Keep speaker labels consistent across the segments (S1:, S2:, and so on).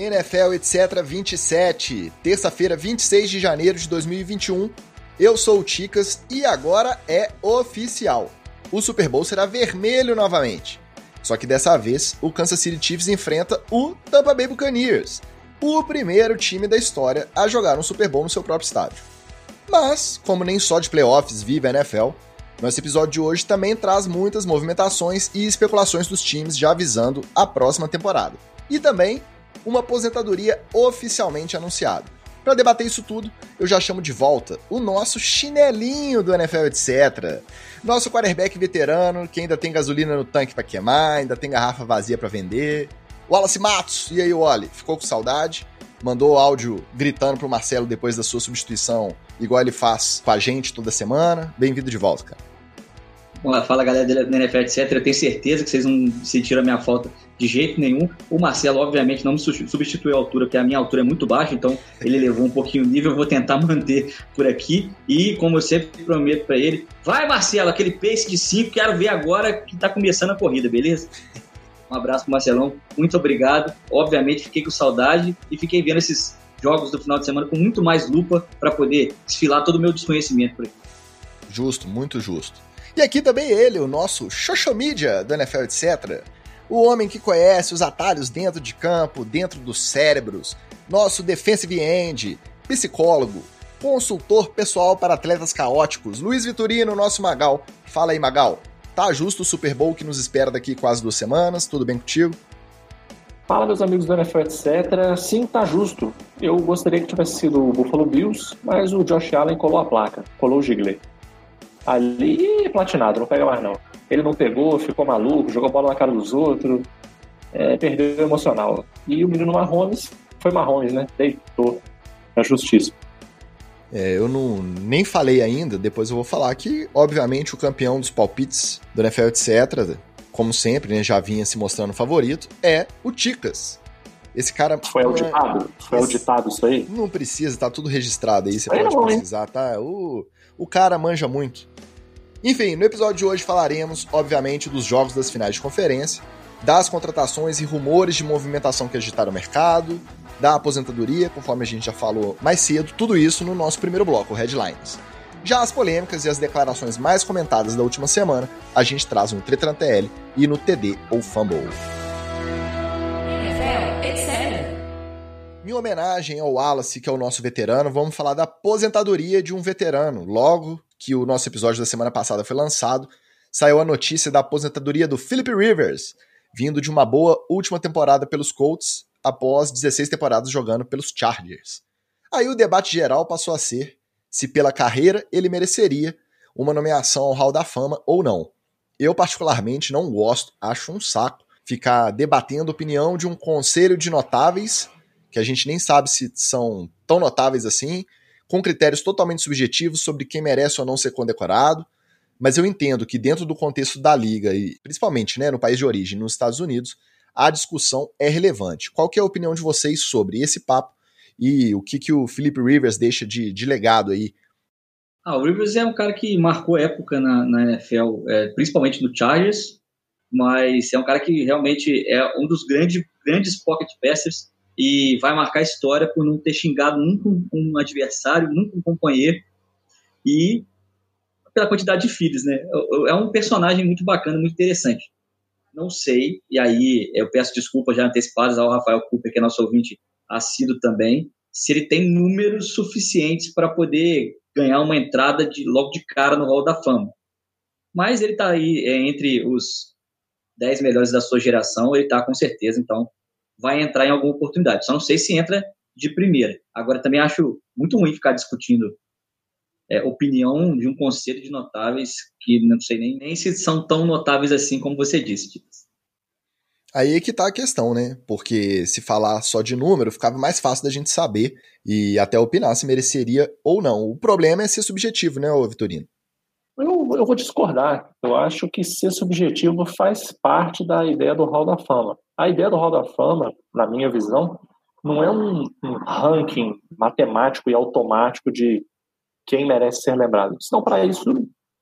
S1: NFL etc 27, terça-feira, 26 de janeiro de 2021. Eu sou o Ticas e agora é oficial. O Super Bowl será vermelho novamente. Só que dessa vez, o Kansas City Chiefs enfrenta o Tampa Bay Buccaneers, o primeiro time da história a jogar um Super Bowl no seu próprio estádio. Mas, como nem só de playoffs vive a NFL, nosso episódio de hoje também traz muitas movimentações e especulações dos times já avisando a próxima temporada. E também uma aposentadoria oficialmente anunciada. Para debater isso tudo, eu já chamo de volta o nosso chinelinho do NFL etc. Nosso quarterback veterano, que ainda tem gasolina no tanque para queimar, ainda tem garrafa vazia para vender. Wallace Matos, e aí, Wally? Ficou com saudade? Mandou áudio gritando pro Marcelo depois da sua substituição, igual ele faz com a gente toda semana. Bem-vindo de volta, cara.
S2: Fala galera da NFL, etc. Eu tenho certeza que vocês não sentiram a minha falta de jeito nenhum. O Marcelo, obviamente, não me substituiu a altura, porque a minha altura é muito baixa, então ele levou um pouquinho o nível. Eu vou tentar manter por aqui. E, como eu sempre prometo para ele, vai Marcelo, aquele pace de 5, quero ver agora que tá começando a corrida, beleza? Um abraço pro Marcelão, muito obrigado. Obviamente, fiquei com saudade e fiquei vendo esses jogos do final de semana com muito mais lupa para poder desfilar todo o meu desconhecimento por aqui.
S1: Justo, muito justo. E aqui também ele, o nosso media do NFL etc. O homem que conhece os atalhos dentro de campo, dentro dos cérebros, nosso defensive end, psicólogo, consultor pessoal para atletas caóticos, Luiz Vitorino, nosso Magal. Fala aí, Magal. Tá justo o Super Bowl que nos espera daqui quase duas semanas? Tudo bem contigo?
S3: Fala, meus amigos do NFL, etc. Sim, tá justo. Eu gostaria que tivesse sido o Buffalo Bills, mas o Josh Allen colou a placa, colou o Gigley ali platinado, não pega mais não. Ele não pegou, ficou maluco, jogou bola na cara dos outros, é, perdeu o emocional. E o menino Mahomes foi Mahomes, né? Deitou na justiça.
S1: É, eu não nem falei ainda, depois eu vou falar que, obviamente, o campeão dos palpites do NFL, etc., como sempre, né, já vinha se mostrando favorito, é o Ticas. Esse cara.
S3: Foi auditado? Foi auditado isso aí?
S1: Não precisa, tá tudo registrado aí, você pode precisar, tá? O, o cara manja muito. Enfim, no episódio de hoje falaremos, obviamente, dos jogos das finais de conferência, das contratações e rumores de movimentação que agitaram o mercado, da aposentadoria, conforme a gente já falou mais cedo, tudo isso no nosso primeiro bloco, Headlines. Já as polêmicas e as declarações mais comentadas da última semana, a gente traz no Tretran TL e no TD ou Fumble. Em homenagem ao Wallace, que é o nosso veterano, vamos falar da aposentadoria de um veterano. Logo que o nosso episódio da semana passada foi lançado, saiu a notícia da aposentadoria do Philip Rivers, vindo de uma boa última temporada pelos Colts, após 16 temporadas jogando pelos Chargers. Aí o debate geral passou a ser se pela carreira ele mereceria uma nomeação ao Hall da Fama ou não. Eu particularmente não gosto, acho um saco ficar debatendo a opinião de um conselho de notáveis que a gente nem sabe se são tão notáveis assim, com critérios totalmente subjetivos sobre quem merece ou não ser condecorado. Mas eu entendo que dentro do contexto da liga e principalmente, né, no país de origem, nos Estados Unidos, a discussão é relevante. Qual é a opinião de vocês sobre esse papo e o que, que o Philip Rivers deixa de, de legado aí?
S2: Ah, o Rivers é um cara que marcou época na, na NFL, é, principalmente no Chargers, mas é um cara que realmente é um dos grandes, grandes pocket passers e vai marcar história por não ter xingado nunca um adversário, nunca um companheiro e pela quantidade de filhos, né? É um personagem muito bacana, muito interessante. Não sei, e aí eu peço desculpas já antecipadas ao Rafael Cooper, que é nosso ouvinte assíduo também, se ele tem números suficientes para poder ganhar uma entrada de logo de cara no Hall da Fama. Mas ele está aí é, entre os 10 melhores da sua geração, ele está com certeza, então vai entrar em alguma oportunidade. Só não sei se entra de primeira. Agora, também acho muito ruim ficar discutindo é, opinião de um conselho de notáveis que não sei nem, nem se são tão notáveis assim como você disse.
S1: Aí é que tá a questão, né? Porque se falar só de número, ficava mais fácil da gente saber e até opinar se mereceria ou não. O problema é ser subjetivo, né, Vitorino?
S3: Eu, vou discordar. Eu acho que ser subjetivo faz parte da ideia do Hall da Fama. A ideia do Hall da Fama, na minha visão, não é um, um ranking matemático e automático de quem merece ser lembrado. Senão, para isso,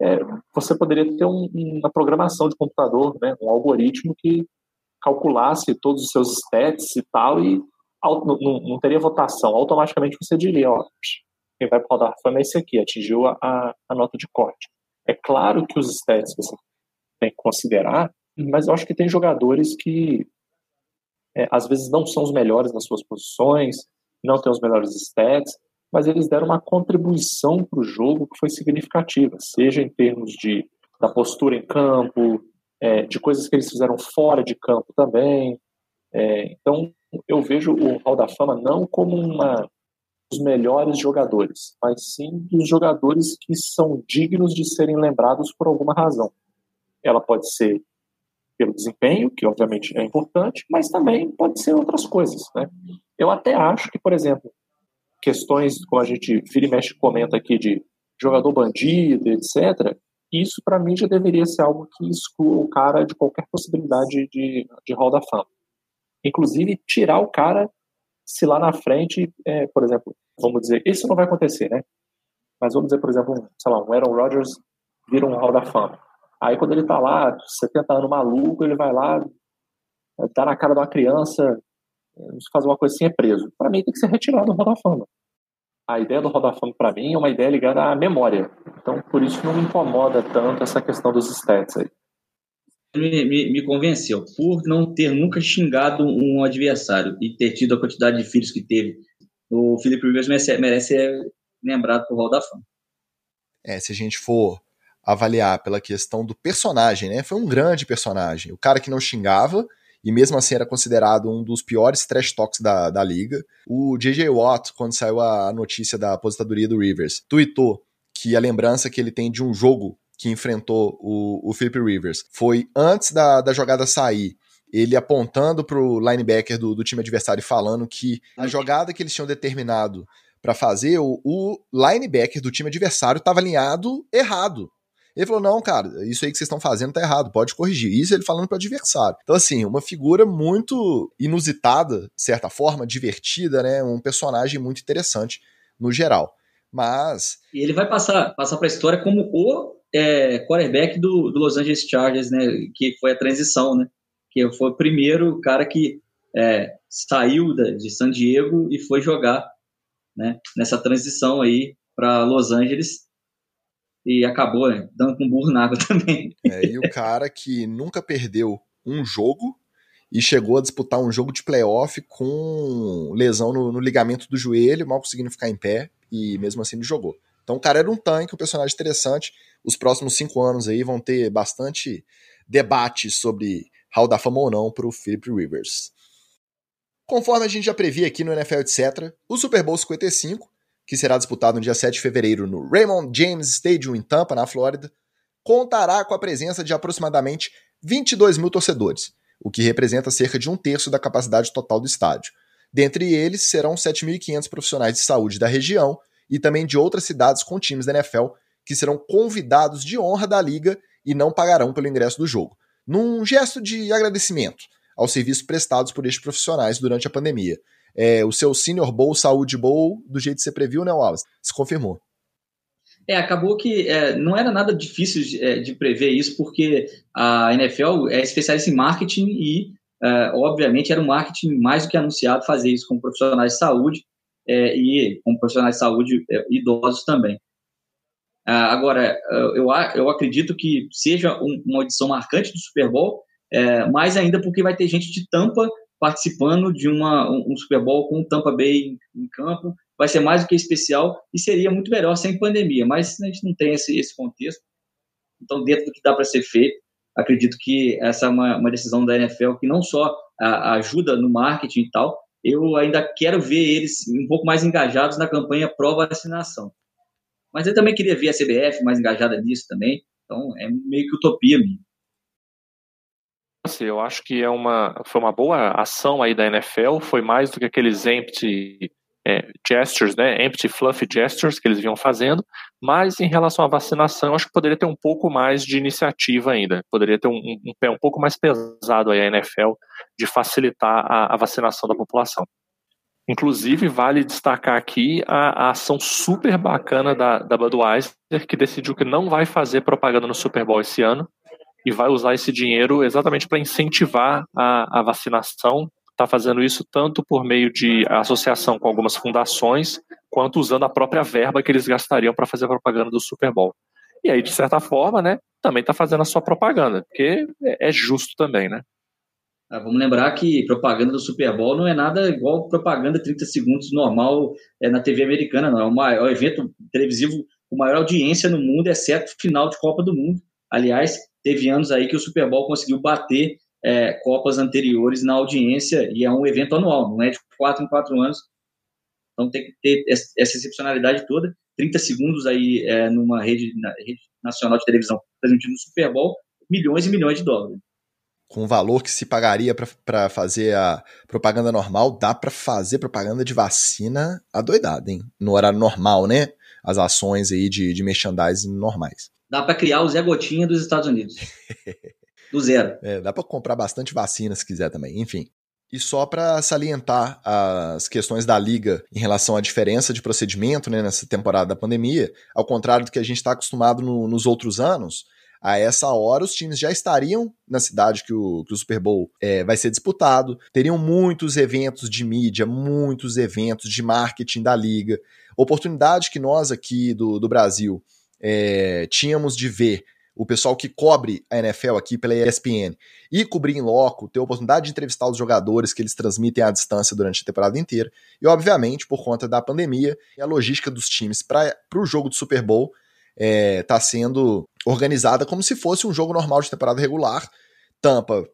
S3: é, você poderia ter um, uma programação de computador, né, um algoritmo que calculasse todos os seus stats e tal e não, não, teria votação. Automaticamente você diria, ó, quem vai para o Hall da Fama é esse aqui, atingiu a, a, nota de corte. É claro que os stats você tem que considerar, mas eu acho que tem jogadores que é, às vezes não são os melhores nas suas posições, não têm os melhores stats, mas eles deram uma contribuição para o jogo que foi significativa, seja em termos de da postura em campo, é, de coisas que eles fizeram fora de campo também. É, então, eu vejo o Hall da Fama não como uma dos melhores jogadores, mas sim dos jogadores que são dignos de serem lembrados por alguma razão. Ela pode ser pelo desempenho, que obviamente é importante, mas também pode ser outras coisas. Né? Eu até acho que, por exemplo, questões como a gente vira e mexe comenta aqui de jogador bandido, etc., isso para mim já deveria ser algo que exclua o cara de qualquer possibilidade de, de Hall da Fama. Inclusive, tirar o cara se lá na frente, é, por exemplo, vamos dizer, isso não vai acontecer, né? Mas vamos dizer, por exemplo, um, sei lá, um Aaron Rodgers vira um Hall da Fama. Aí quando ele tá lá, 70 anos maluco, ele vai lá, dá na cara de uma criança, fazer uma coisa assim, é preso. Para mim tem que ser retirado do Hall da Fama. A ideia do Hall da Fama, para mim, é uma ideia ligada à memória. Então, por isso não me incomoda tanto essa questão dos stats aí.
S2: Me, me, me, convenceu. Por não ter nunca xingado um adversário e ter tido a quantidade de filhos que teve, o Felipe Rivers merece, merece ser lembrado por Hall da Fama.
S1: É, se a gente for avaliar pela questão do personagem, né? Foi um grande personagem. O cara que não xingava, e mesmo assim era considerado um dos piores trash talks da, da liga. O J.J. Watt, quando saiu a notícia da aposentadoria do Rivers, tweetou que a lembrança que ele tem de um jogo que enfrentou o, o Philip Rivers foi antes da, da jogada sair ele apontando pro linebacker do, do time adversário falando que a jogada que eles tinham determinado para fazer, o, o, linebacker do time adversário estava alinhado errado. Ele falou: não, cara, isso aí que vocês estão fazendo tá errado, pode corrigir. Isso ele falando pro adversário. Então, assim, uma figura muito inusitada, de certa forma, divertida, né? Um personagem muito interessante no geral. Mas.
S2: E ele vai passar, passar pra história como o é, quarterback do, do Los Angeles Chargers, né? Que foi a transição, né? Que foi o primeiro cara que é, saiu de San Diego e foi jogar né, nessa transição aí para Los Angeles e acabou né, dando com burro na água também.
S1: É, e o cara que nunca perdeu um jogo e chegou a disputar um jogo de playoff com lesão no, no ligamento do joelho, mal conseguindo ficar em pé, e mesmo assim ele jogou. Então o cara era um tanque, um personagem interessante. Os próximos cinco anos aí vão ter bastante debate sobre Hall da Fama ou não para o Philip Rivers. Conforme a gente já previa aqui no NFL etc., o Super Bowl 55 que será disputado no dia 7 de fevereiro no Raymond James Stadium em Tampa, na Flórida, contará com a presença de aproximadamente 22 mil torcedores, o que representa cerca de um terço da capacidade total do estádio. Dentre eles serão 7.500 profissionais de saúde da região e também de outras cidades com times da NFL que serão convidados de honra da liga e não pagarão pelo ingresso do jogo, num gesto de agradecimento aos serviços prestados por estes profissionais durante a pandemia é, o seu Senior Bowl, Saúde Bowl, do jeito que você previu, né, Wallace? Se confirmou.
S2: É, acabou que é, não era nada difícil de, é, de, prever isso, porque a NFL é especialista em marketing e, é, obviamente, era um marketing mais do que anunciado fazer isso com profissionais de saúde é, e com profissionais de saúde é, idosos também. Ah, agora, eu, eu acredito que seja um, uma edição marcante do Super Bowl, mais ainda porque vai ter gente de Tampa participando de uma, um, Super Bowl com Tampa Bay em, em, campo. Vai ser mais do que especial e seria muito melhor sem pandemia, mas a gente não tem esse, esse contexto. Então, dentro do que dá para ser feito, acredito que essa é uma, uma decisão da NFL que não só a, ajuda no marketing e tal, eu ainda quero ver eles um pouco mais engajados na campanha pró-vacinação. Mas eu também queria ver a CBF mais engajada nisso também. Então, é meio que utopia minha.
S3: Eu acho que é uma, foi uma boa ação aí da NFL, foi mais do que aqueles empty é, gestures, né, empty fluffy gestures que eles vinham fazendo, mas em relação à vacinação, acho que poderia ter um pouco mais de iniciativa ainda, poderia ter um, um pé um pouco mais pesado aí a NFL de facilitar a, a vacinação da população. Inclusive, vale destacar aqui a, a, ação super bacana da, da Budweiser, que decidiu que não vai fazer propaganda no Super Bowl esse ano, e vai usar esse dinheiro exatamente para incentivar a, a, vacinação está fazendo isso tanto por meio de associação com algumas fundações, quanto usando a própria verba que eles gastariam para fazer a propaganda do Super Bowl. E aí, de certa forma, né, também está fazendo a sua propaganda, porque é, é justo também, né?
S2: Ah, vamos lembrar que propaganda do Super Bowl não é nada igual propaganda 30 segundos normal é, na TV americana, não. É, uma, é um evento televisivo com maior audiência no mundo, exceto final de Copa do Mundo. Aliás, teve anos aí que o Super Bowl conseguiu bater é, Copas anteriores na audiência e é um evento anual, não é de quatro em quatro anos. Então tem que ter essa excepcionalidade toda. 30 segundos aí é, numa rede, na, rede nacional de televisão transmitindo o Super Bowl, milhões e milhões de dólares
S1: com o valor que se pagaria para fazer a propaganda normal, dá para fazer propaganda de vacina adoidada, hein? No horário normal, né? As ações aí de, de merchandising normais.
S2: Dá para criar o Zé Gotinha dos Estados Unidos. Do zero.
S1: É, dá para comprar bastante vacina se quiser também. Enfim. E só para salientar as questões da liga em relação à diferença de procedimento né, nessa temporada da pandemia, ao contrário do que a gente está acostumado no, nos outros anos, a essa hora os times já estariam na cidade que o, que o Super Bowl é, vai ser disputado, teriam muitos eventos de mídia, muitos eventos de marketing da liga, oportunidade que nós aqui do, do Brasil é, tínhamos de ver o pessoal que cobre a NFL aqui pela ESPN e cobrir em loco, ter a oportunidade de entrevistar os jogadores que eles transmitem à distância durante a temporada inteira. E, obviamente, por conta da pandemia a logística dos times para o jogo do Super Bowl, está é, tá sendo organizada como se fosse um jogo normal de temporada regular. Tampa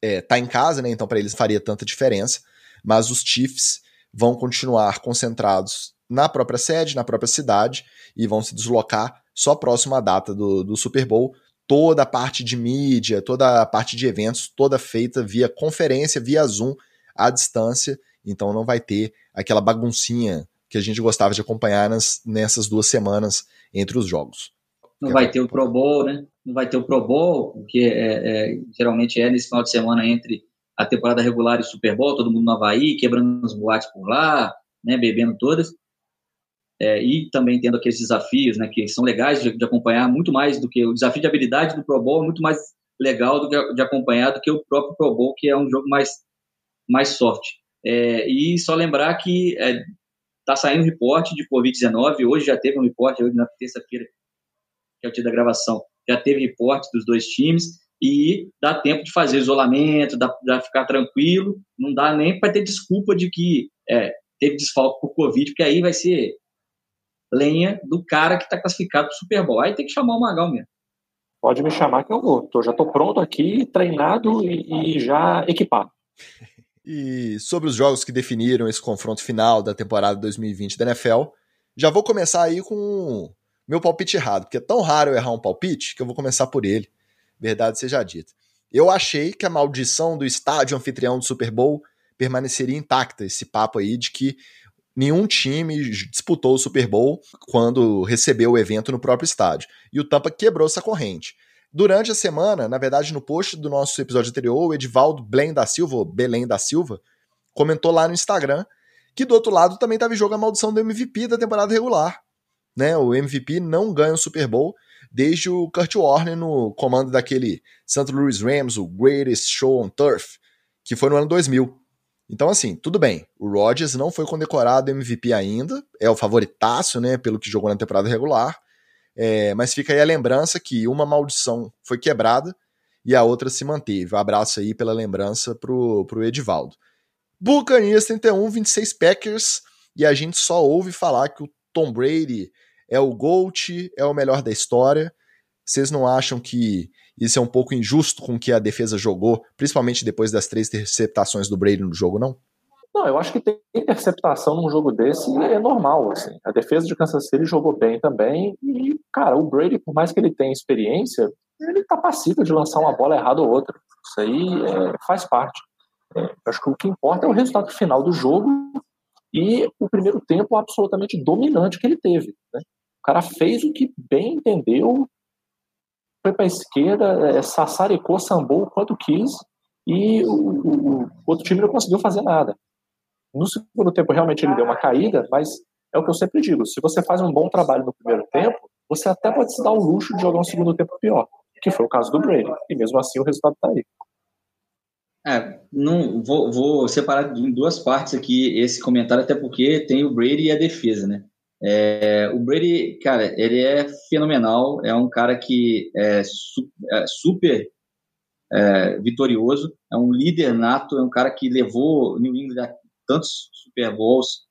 S1: é, tá em casa, né? Então para eles faria tanta diferença. Mas os Chiefs vão continuar concentrados na própria sede, na própria cidade e vão se deslocar só próximo à data do, do Super Bowl. Toda a parte de mídia, toda a parte de eventos, toda feita via conferência, via Zoom, à distância. Então não vai ter aquela baguncinha que a gente gostava de acompanhar nas, nessas duas semanas entre os jogos.
S2: Não vai ter o Pro Bowl, né? Não vai ter o Pro Bowl, que é, é, geralmente é nesse final de semana entre a temporada regular e o Super Bowl, todo mundo no Havaí, quebrando as boates por lá, né, bebendo todas. É, e também tendo aqueles desafios, né, que são legais de, de, acompanhar muito mais do que o desafio de habilidade do Pro Bowl é muito mais legal do que de acompanhar do que o próprio Pro Bowl, que é um jogo mais mais soft. É, e só lembrar que é, Está saindo reporte de Covid-19, hoje já teve um reporte, hoje na terça-feira, que é o dia da gravação, já teve reporte dos dois times, e dá tempo de fazer isolamento, dá para ficar tranquilo, não dá nem para ter desculpa de que é, teve desfalque por Covid, porque aí vai ser lenha do cara que está classificado para o Super Bowl. Aí tem que chamar o Magal mesmo.
S3: Pode me chamar que eu vou. Tô, já estou pronto aqui, treinado e, e já equipado.
S1: E sobre os jogos que definiram esse confronto final da temporada 2020 da NFL, já vou começar aí com meu palpite errado, porque é tão raro eu errar um palpite que eu vou começar por ele. Verdade seja dita. Eu achei que a maldição do estádio anfitrião do Super Bowl permaneceria intacta, esse papo aí de que nenhum time disputou o Super Bowl quando recebeu o evento no próprio estádio. E o Tampa quebrou essa corrente. Durante a semana, na verdade, no post do nosso episódio anterior, o Edivaldo Belém da Silva, Belém da Silva, comentou lá no Instagram que do outro lado também estava em jogo a maldição do MVP da temporada regular. Né? O MVP não ganha o Super Bowl desde o Kurt Warner no comando daquele St. Louis Rams, o Greatest Show on Turf, que foi no ano 2000. Então, assim, tudo bem. O Rodgers não foi condecorado MVP ainda, é o favoritaço, né, pelo que jogou na temporada regular. É, mas fica aí a lembrança que uma maldição foi quebrada e a outra se manteve. Um abraço aí pela lembrança pro, pro Edivaldo. Buccaneers 31, 26 Packers, e a gente só ouve falar que o Tom Brady é o GOAT, é o melhor da história. Vocês não acham que isso é um pouco injusto com o que a defesa jogou, principalmente depois das três interceptações do Brady no jogo, não?
S3: Não, eu acho que ter interceptação num jogo desse é normal. Assim. A defesa de Kansas City jogou bem também. E, cara, o Brady, por mais que ele tenha experiência, ele tá passível de lançar uma bola errada ou outra. Isso aí é, faz parte. É, acho que o que importa é o resultado final do jogo e o primeiro tempo absolutamente dominante que ele teve. Né? O cara fez o que bem entendeu, foi para a esquerda, é, sassaricou, sambou o quanto quis e o, o, o outro time não conseguiu fazer nada. No segundo tempo, realmente ele deu uma caída, mas é o que eu sempre digo: se você faz um bom trabalho no primeiro tempo, você até pode se dar o luxo de jogar um segundo tempo pior, que foi o caso do Brady. E mesmo assim, o resultado está aí.
S2: É, não, vou, vou separar em duas partes aqui esse comentário, até porque tem o Brady e a defesa, né? É, o Brady, cara, ele é fenomenal, é um cara que é, su, é super é, vitorioso, é um líder nato, é um cara que levou New England a tantos Super Bowls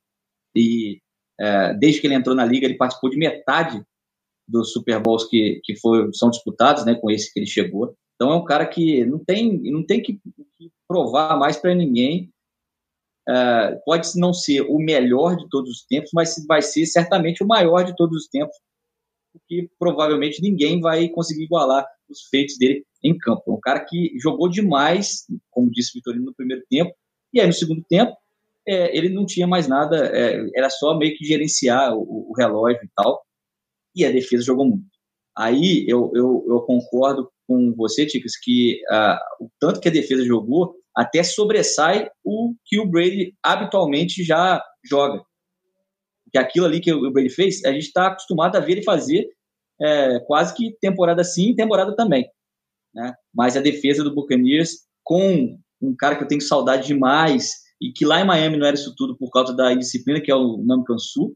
S2: e é, desde que ele entrou na liga ele participou de metade dos Super Bowls que, que foi, são disputados, né, com esse que ele chegou. Então é um cara que não tem, não tem que, que provar mais para ninguém. Uh, pode não ser o melhor de todos os tempos, mas vai ser certamente o maior de todos os tempos, porque provavelmente ninguém vai conseguir igualar os feitos dele em campo. É um cara que jogou demais, como disse o Vitorino no primeiro tempo, e aí no segundo tempo é, ele não tinha mais nada, é, era só meio que gerenciar o, o, relógio e tal, e a defesa jogou muito. Aí eu, eu, eu concordo com você, Ticas, que uh, o tanto que a defesa jogou até sobressai o que o Brady habitualmente já joga. Que aquilo ali que o Brady fez, a gente está acostumado a ver ele fazer é, quase que temporada sim, temporada também. Né? Mas a defesa do Buccaneers, com um cara que eu tenho saudade demais, e que lá em Miami não era isso tudo por causa da indisciplina, que é o Nam Kansu.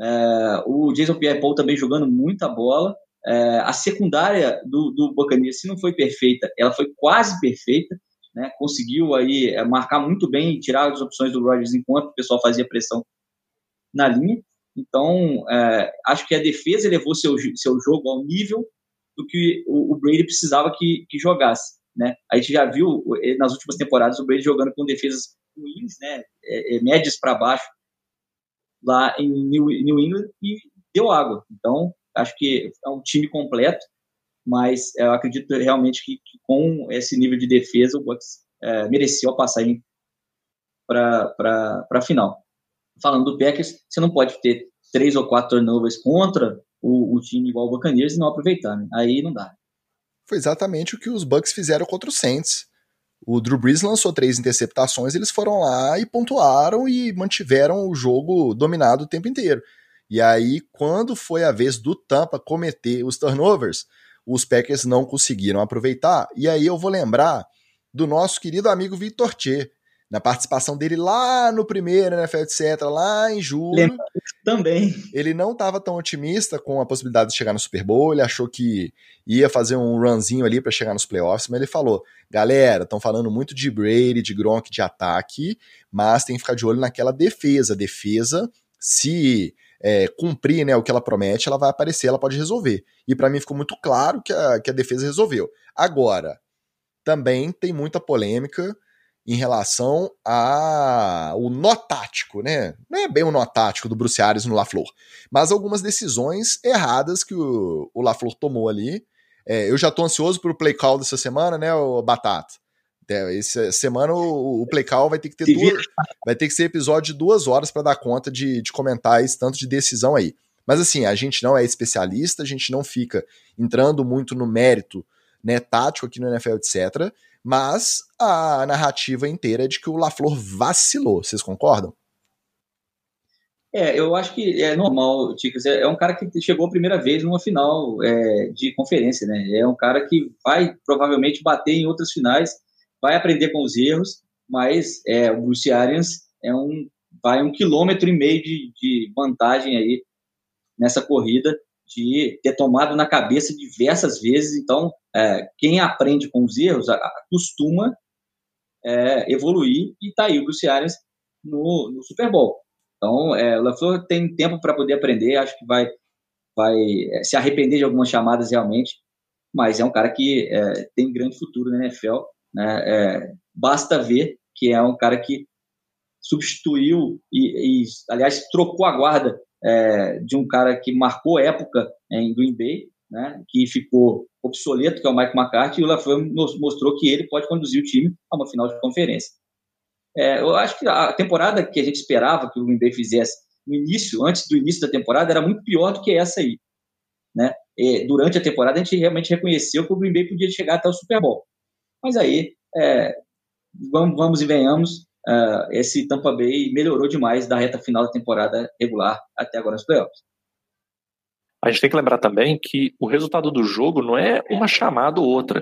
S2: É, o Jason Pierre-Paul também jogando muita bola. É, a secundária do, do Buccaneers, se não foi perfeita, ela foi quase perfeita, né? conseguiu aí é, marcar muito bem tirar as opções do Rodgers enquanto o pessoal fazia pressão na linha. Então, é, acho que a defesa levou seu, seu jogo ao nível do que o, o Brady precisava que, que jogasse. Né? A gente já viu nas últimas temporadas o Brady jogando com defesas ruins, né? É, é, médias para baixo, lá em New, New England e deu água. Então, acho que é um time completo, mas eu acredito realmente que, que com esse nível de defesa o Bucks é, mereceu a passagem para a final. Falando do Packers, você não pode ter três ou quatro turnovers contra o, o time igual o Buccaneers e não aproveitar, né? Aí não dá.
S1: Foi exatamente o que os Bucks fizeram contra o Saints. O Drew Brees lançou três interceptações, eles foram lá e pontuaram e mantiveram o jogo dominado o tempo inteiro. E aí, quando foi a vez do Tampa cometer os turnovers, os Packers não conseguiram aproveitar. E aí eu vou lembrar do nosso querido amigo Vitor Tchê, na participação dele lá no primeiro NFL, etc., lá em julho.
S2: Também.
S1: Ele não estava tão otimista com a possibilidade de chegar no Super Bowl, ele achou que ia fazer um runzinho ali para chegar nos playoffs, mas ele falou: galera, estão falando muito de Brady, de Gronk, de ataque, mas tem que ficar de olho naquela defesa. Defesa, se é, cumprir né, o que ela promete, ela vai aparecer, ela pode resolver. E para mim ficou muito claro que a, que a defesa resolveu. Agora, também tem muita polêmica em relação ao nó tático, né? Não é bem o nó tático do Bruce Arias no LaFleur, mas algumas decisões erradas que o, o LaFleur tomou ali. É, eu já tô ansioso pro play call dessa semana, né, o Batata? Essa semana o, call vai ter que ter duas, vai ter que ser episódio de duas horas para dar conta de, de comentar esse tanto de decisão aí. Mas assim, a gente não é especialista, a gente não fica entrando muito no mérito né, tático aqui no NFL, etc. Mas a narrativa inteira é de que o LaFleur vacilou. Vocês concordam?
S2: É, eu acho que é normal, Ticas. É, é um cara que chegou a primeira vez numa final é, de conferência, né? É um cara que vai provavelmente bater em outras finais, vai aprender com os erros, mas é, o Bruce Arians é um, vai um quilômetro e meio de, de vantagem aí nessa corrida de ter tomado na cabeça diversas vezes. Então, é, quem aprende com os erros costuma é, evoluir e tá aí o Bruce Arians no, no Super Bowl. Então, é, o LaFleur tem tempo para poder aprender, acho que vai, vai é, se arrepender de algumas chamadas realmente, mas é um cara que é, tem grande futuro na NFL. Né? É, basta ver que é um cara que substituiu e, e aliás, trocou a guarda é, de um cara que marcou época em Green Bay, né, que ficou obsoleto, que é o Mike McCarthy, e o LaFleur mostrou que ele pode conduzir o time a uma final de conferência. É, eu acho que a temporada que a gente esperava que o Green Bay fizesse no início, antes do início da temporada, era muito pior do que essa aí. Né? E durante a temporada, a gente realmente reconheceu que o Green Bay podia chegar até o Super Bowl. Mas aí, é, vamos, vamos e venhamos, uh, esse Tampa Bay melhorou demais da reta final da temporada regular até agora nos playoffs.
S3: A gente tem que lembrar também que o resultado do jogo não é uma chamada ou outra.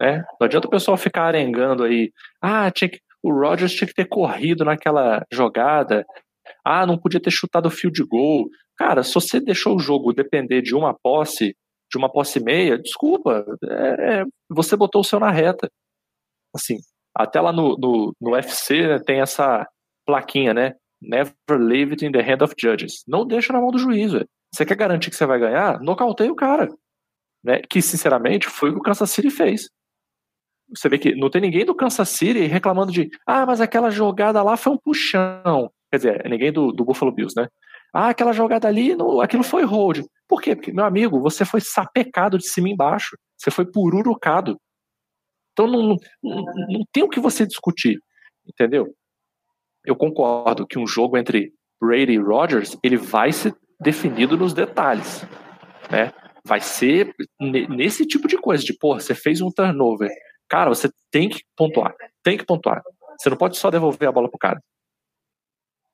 S3: Né? Não adianta o pessoal ficar arengando aí. Ah, tinha que, o Rodgers tinha que ter corrido naquela jogada. Ah, não podia ter chutado o fio de gol. Cara, se você deixou o jogo depender de uma posse, de uma posse meia, desculpa, é, você botou o seu na reta. Assim, até lá no, no, no UFC né, tem essa plaquinha, né? Never leave it in the hand of judges. Não deixa na mão do juiz. Véio. Você quer garantir que você vai ganhar? Nocauteia o cara. Né? Que, sinceramente, foi o que o Kansas City fez. Você vê que não tem ninguém do Kansas City reclamando de ah, mas aquela jogada lá foi um puxão. Quer dizer, é ninguém do, do Buffalo Bills, né? Ah, aquela jogada ali, aquilo foi hold. Por quê? Porque, meu amigo, você foi sapecado de cima e embaixo. Você foi pururucado. Então não, não, não tem o que você discutir, entendeu? Eu concordo que um jogo entre Brady e Rodgers, ele vai ser definido nos detalhes, né? Vai ser nesse tipo de coisa, de, pô, você fez um turnover. Cara, você tem que pontuar, tem que pontuar. Você não pode só devolver a bola pro cara.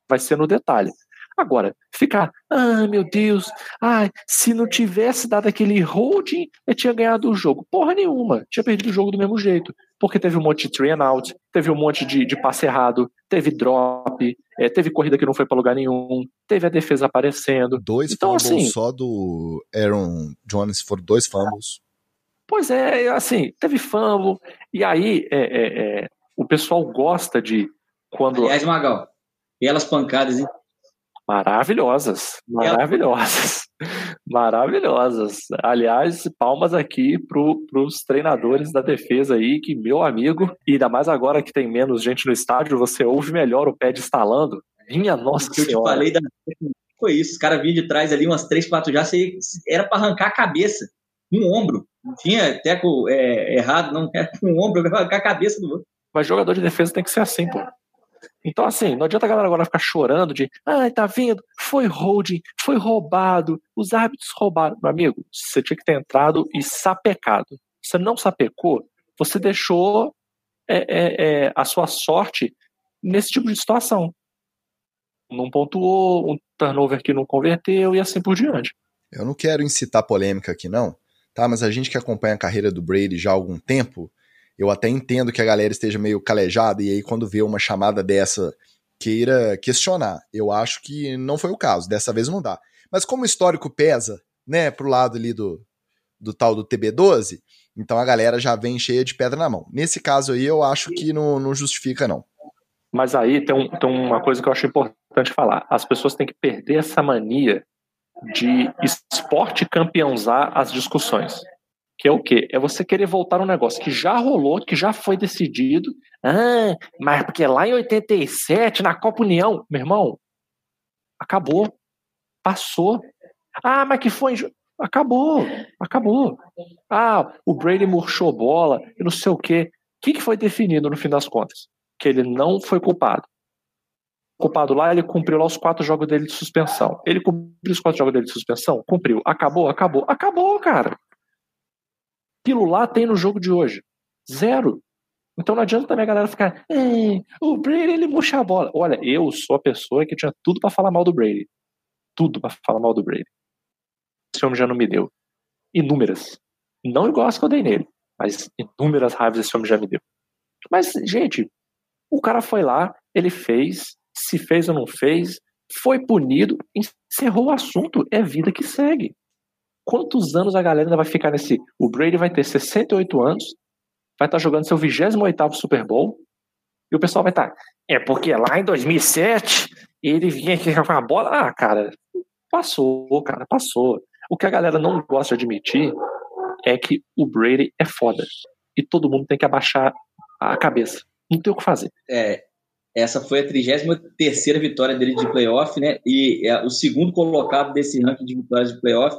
S3: Vai ser no detalhe. Agora, ficar, ah, meu Deus, ai, se não tivesse dado aquele holding, eu tinha ganhado o jogo. Porra nenhuma, tinha perdido o jogo do mesmo jeito. Porque teve um monte de three and out, teve um monte de, de passe errado, teve drop, é, teve corrida que não foi para lugar nenhum, teve a defesa aparecendo.
S1: Dois então, fumbles assim, só do Aaron Jones, foram dois fumbles.
S3: Pois é, assim, teve fumble, e aí é, é, é o pessoal gosta de quando.
S2: Aliás, Magal, e elas pancadas, hein?
S3: Maravilhosas, maravilhosas, maravilhosas. Aliás, palmas aqui para os treinadores da defesa aí, que meu amigo, e ainda mais agora que tem menos gente no estádio, você ouve melhor o pé de instalando. Minha nossa que senhora. Eu te falei da...
S2: foi isso, os caras vinham de trás ali umas três, quatro já, era para arrancar a cabeça, um ombro. Não tinha teco é, errado, não era um ombro, arrancar a cabeça do outro.
S3: Mas jogador de defesa tem que ser assim, pô. Então, assim, não adianta a galera agora ficar chorando de, ah, tá vendo? Foi holding, foi roubado, os árbitros roubaram. Meu amigo, você tinha que ter entrado e sapecado. Você não sapecou, você deixou é, é, é, a sua sorte nesse tipo de situação. Não pontuou, um turnover que não converteu e assim por diante.
S1: Eu não quero incitar polêmica aqui, não, tá? Mas a gente que acompanha a carreira do Brady já há algum tempo, eu até entendo que a galera esteja meio calejada e aí quando vê uma chamada dessa queira questionar. Eu acho que não foi o caso, dessa vez não dá. Mas como o histórico pesa, né, pro lado ali do, do tal do TB12, então a galera já vem cheia de pedra na mão. Nesse caso aí eu acho que não, não justifica não.
S3: Mas aí tem, um, tem uma coisa que eu acho importante falar. As pessoas têm que perder essa mania de esporte campeãozar as discussões. Que é o quê? É você querer voltar um negócio que já rolou, que já foi decidido. Ah, mas porque lá em 87, na Copa União, meu irmão, acabou. Passou. Ah, mas que foi. Acabou. Acabou. Ah, o Brady murchou bola e não sei o quê. O que, que foi definido no fim das contas? Que ele não foi culpado. Culpado lá, ele cumpriu lá os quatro jogos dele de suspensão. Ele cumpriu os quatro jogos dele de suspensão? Cumpriu. Acabou? Acabou. Acabou, cara. Lá tem no jogo de hoje. Zero. Então não adianta também a galera ficar, o Brady ele murcha a bola. Olha, eu sou a pessoa que tinha tudo para falar mal do Brady. Tudo para falar mal do Brady. Esse homem já não me deu. Inúmeras. Não igual as que eu dei nele, mas inúmeras raivas esse homem já me deu. Mas, gente, o cara foi lá, ele fez, se fez ou não fez, foi punido, encerrou o assunto, é vida que segue quantos anos a galera ainda vai ficar nesse. O Brady vai ter 68 anos, vai estar tá jogando seu 28 Super Bowl, e o pessoal vai estar. Tá, é porque lá em 2007 ele vinha aqui com a bola. Ah, cara, passou, cara, passou. O que a galera não gosta de admitir é que o Brady é foda. E todo mundo tem que abaixar a cabeça. Não tem o que fazer.
S2: É, essa foi a 33 vitória dele de playoff, né? E é o segundo colocado desse ranking de vitórias de playoff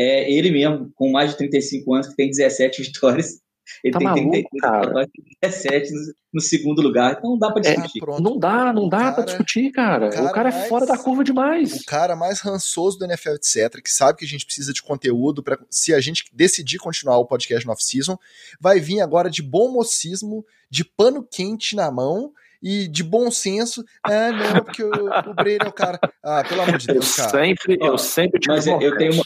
S2: é ele mesmo, com mais de 35 anos, que tem 17 vitórias. Ele tá tem maluco, 33 17 no, no, segundo lugar. Então não dá pra é, discutir.
S3: É, não dá, não dá para discutir, cara. O cara, o cara é mais, fora da curva demais.
S1: O cara mais rançoso do NFL, etc., que sabe que a gente precisa de conteúdo para se a gente decidir continuar o podcast no off-season, vai vir agora de bom mocismo, de pano quente na mão e de bom senso. Ah, não, porque o, o Brady é o cara. Ah, pelo amor de Deus,
S3: cara. Eu sempre, eu sempre
S2: Mas eu tenho uma,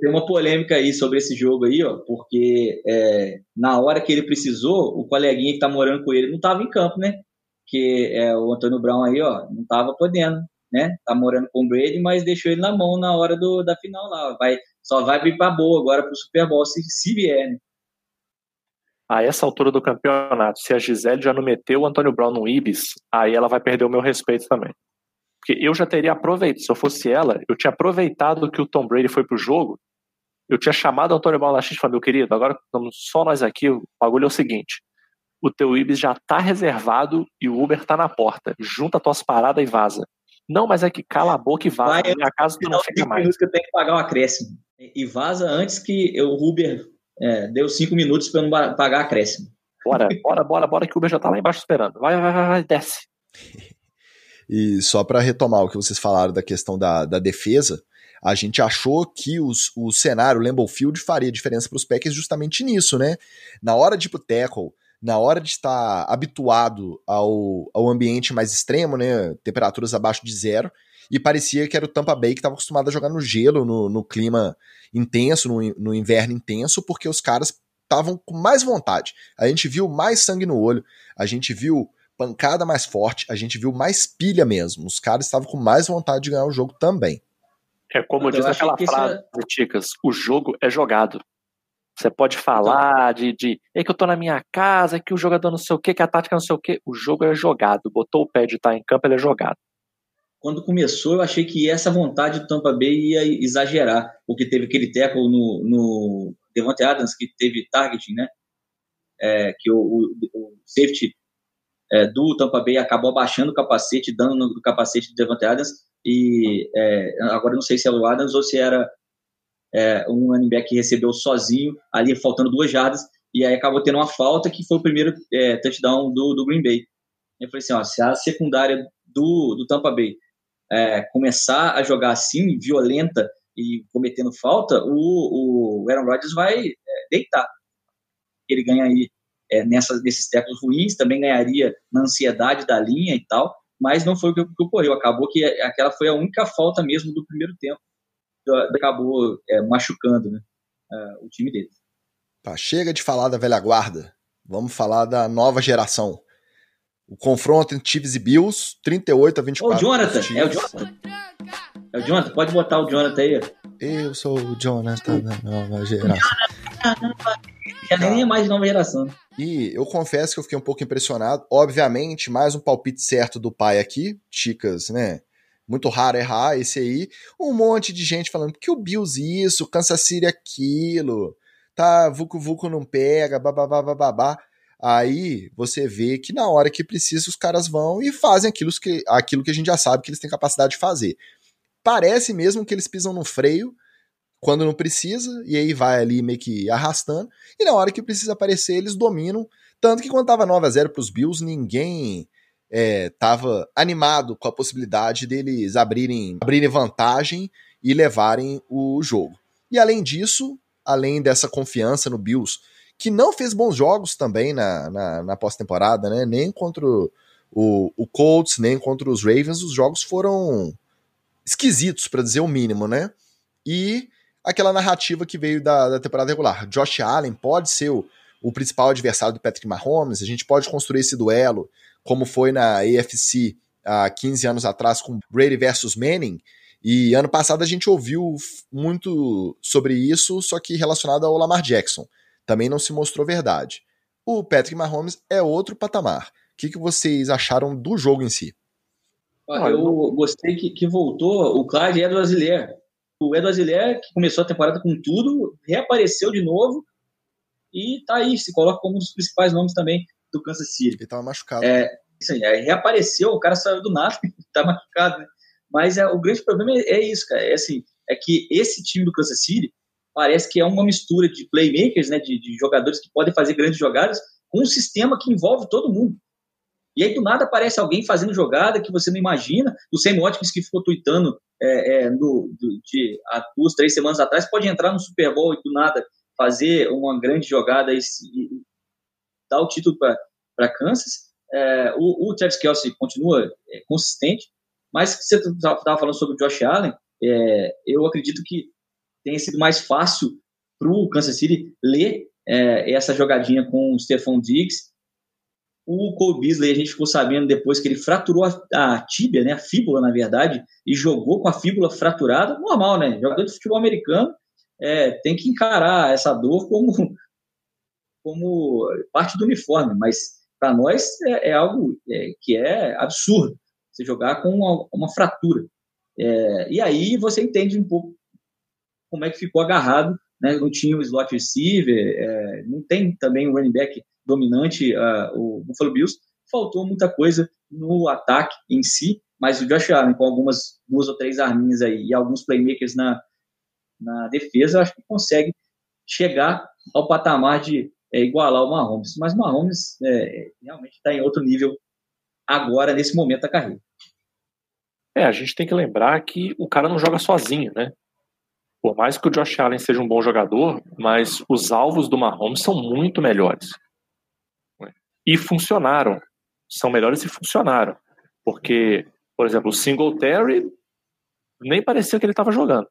S2: Tem uma polêmica aí sobre esse jogo aí, ó, porque é, na hora que ele precisou, o coleguinha que tá morando com ele não tava em campo, né? Que é o Antônio Brown aí, ó, não tava podendo, né? Tá morando com o Brady, mas deixou ele na mão na hora do, da final lá. Vai, só vai vir pra boa agora pro Super Bowl se, se vier, né?
S3: A essa altura do campeonato, se a Gisele já não meteu o Antônio Brown no Ibis, aí ela vai perder o meu respeito também. Porque eu já teria aproveitado, se eu fosse ela, eu tinha aproveitado que o Tom Brady foi pro jogo, eu tinha chamado o Antônio X e falado, meu querido, agora estamos só nós aqui, o bagulho é o seguinte, o teu Ibis já tá reservado e o Uber tá na porta, junta tuas paradas e vaza. Não, mas é que cala a boca e vaza. Vai, minha casa tu não fica mais.
S2: que eu tenho que pagar um acréscimo. E vaza antes que o Uber é, deu cinco minutos para eu não pagar acréscimo.
S3: Bora, bora, bora, bora, que o Uber já tá lá embaixo esperando. Vai, vai, vai, vai desce.
S1: E só para retomar o que vocês falaram da questão da, da defesa, a gente achou que os, o cenário Lambeau Field faria diferença para os Packers justamente nisso, né? Na hora de ir pro tackle, na hora de estar habituado ao, ao ambiente mais extremo, né? Temperaturas abaixo de zero, e parecia que era o Tampa Bay que estava acostumado a jogar no gelo, no, no clima intenso, no, no inverno intenso, porque os caras estavam com mais vontade. A gente viu mais sangue no olho, a gente viu pancada mais forte, a gente viu mais pilha mesmo. Os caras estavam com mais vontade de ganhar o jogo também.
S3: É como diz aquela frase, é... Ticas, o jogo é jogado. Você pode falar de, de é que eu tô na minha casa, que o jogador não sei o que, que a tática não sei o que. O jogo é jogado. Botou o pé de estar em campo, ele é jogado.
S2: Quando começou, eu achei que essa vontade do Tampa Bay ia exagerar, porque teve aquele tackle no, no Devante Adams, que teve targeting, né? É, que o, o, o safety é, do Tampa Bay acabou abaixando o capacete, dando no capacete do Devante Adams, e é, agora não sei se era o Adams ou se era é, um running back que recebeu sozinho, ali faltando duas jardas, e aí acabou tendo uma falta que foi o primeiro é, touchdown do, do Green Bay. Eu falei assim, ó, se a secundária do, do Tampa Bay é, começar a jogar assim, violenta e cometendo falta, o, o Aaron Rodgers vai é, deitar. Ele ganha aí é, nessas, nesses tecos ruins, também ganharia na ansiedade da linha e tal, mas não foi o que, que ocorreu. Acabou que aquela foi a única falta mesmo do primeiro tempo. Acabou é, machucando né, o time dele.
S1: Tá, chega de falar da velha guarda. Vamos falar da nova geração. O confronto entre Chiefs e Bills, 38 a 24.
S2: Ô, Jonathan, é o Jonathan. É o Jonathan, pode botar o Jonathan aí.
S1: Eu sou o Jonathan da nova geração.
S2: Já nem é mais de nova geração.
S1: E eu confesso que eu fiquei um pouco impressionado. Obviamente, mais um palpite certo do pai aqui, Chicas, né? Muito raro errar esse aí. Um monte de gente falando que o Bills isso, Kansas City aquilo, tá, Vucu Vucu não pega, babá, babá. Aí você vê que na hora que precisa os caras vão e fazem aquilo que, aquilo que a gente já sabe que eles têm capacidade de fazer. Parece mesmo que eles pisam no freio quando não precisa, e aí vai ali meio que arrastando, e na hora que precisa aparecer, eles dominam. Tanto que quando tava 9 a 0 pros Bills, ninguém é, tava animado com a possibilidade deles abrirem, abrirem vantagem e levarem o jogo. E além disso, além dessa confiança no Bills, que não fez bons jogos também na, na, na pós-temporada, né? Nem contra o, o, Colts, nem contra os Ravens, os jogos foram esquisitos, para dizer o mínimo, né? E aquela narrativa que veio da, da temporada regular. Josh Allen pode ser o, o principal adversário do Patrick Mahomes, a gente pode construir esse duelo, como foi na AFC há 15 anos atrás com Brady versus Manning, e ano passado a gente ouviu muito sobre isso, só que relacionado ao Lamar Jackson também não se mostrou verdade. O Patrick Mahomes é outro patamar. O que, que vocês acharam do jogo em si?
S2: Eu gostei que, que voltou o Clyde Edwards Hiller. O Edwards Hiller, que começou a temporada com tudo, reapareceu de novo e tá aí, se coloca como um dos principais nomes também do Kansas City.
S1: Ele tava machucado.
S2: É, isso aí, é, reapareceu, o cara saiu do nada, tá machucado, né? Mas é, o grande problema é, é isso, cara. É assim, é que esse time do Kansas City parece que é uma mistura de playmakers, né, de, de jogadores que podem fazer grandes jogadas, com um sistema que envolve todo mundo. E aí, do nada, aparece alguém fazendo jogada que você não imagina. O Sam Watkins, que ficou tweetando é, é, no, de, há duas, três semanas atrás, pode entrar no Super Bowl e, do nada, fazer uma grande jogada e, e dar o título para Kansas. É, o, o Travis Kelsey continua é, consistente, mas você estava falando sobre o Josh Allen, é, eu acredito que tenha sido mais fácil para o Kansas City ler é, essa jogadinha com o Stephon Diggs. O Cole Beasley, a gente ficou sabendo depois que ele fraturou a, a tíbia, né, a fíbula, na verdade, e jogou com a fíbula fraturada, normal, né? Jogador de futebol americano é, tem que encarar essa dor como, como parte do uniforme, mas para nós é, é algo é, que é absurdo você jogar com uma, uma fratura. É, e aí você entende um pouco como é que ficou agarrado, né? não tinha o slot receiver, é, não tem também o running back dominante, uh, o Buffalo Bills, faltou muita coisa no ataque em si, mas o Josh Allen com algumas duas ou três arminhas aí e alguns playmakers na, na defesa, acho que consegue chegar ao patamar de é, igualar o Mahomes. Mas o Mahomes é, realmente está em outro nível agora, nesse momento da carreira.
S3: É, a gente tem que lembrar que o cara não joga sozinho, né? Por mais que o Josh Allen seja um bom jogador, mas os alvos do Mahomes são muito melhores. E funcionaram. São melhores e funcionaram. Porque, por exemplo, o Singletary nem parecia que ele estava jogando.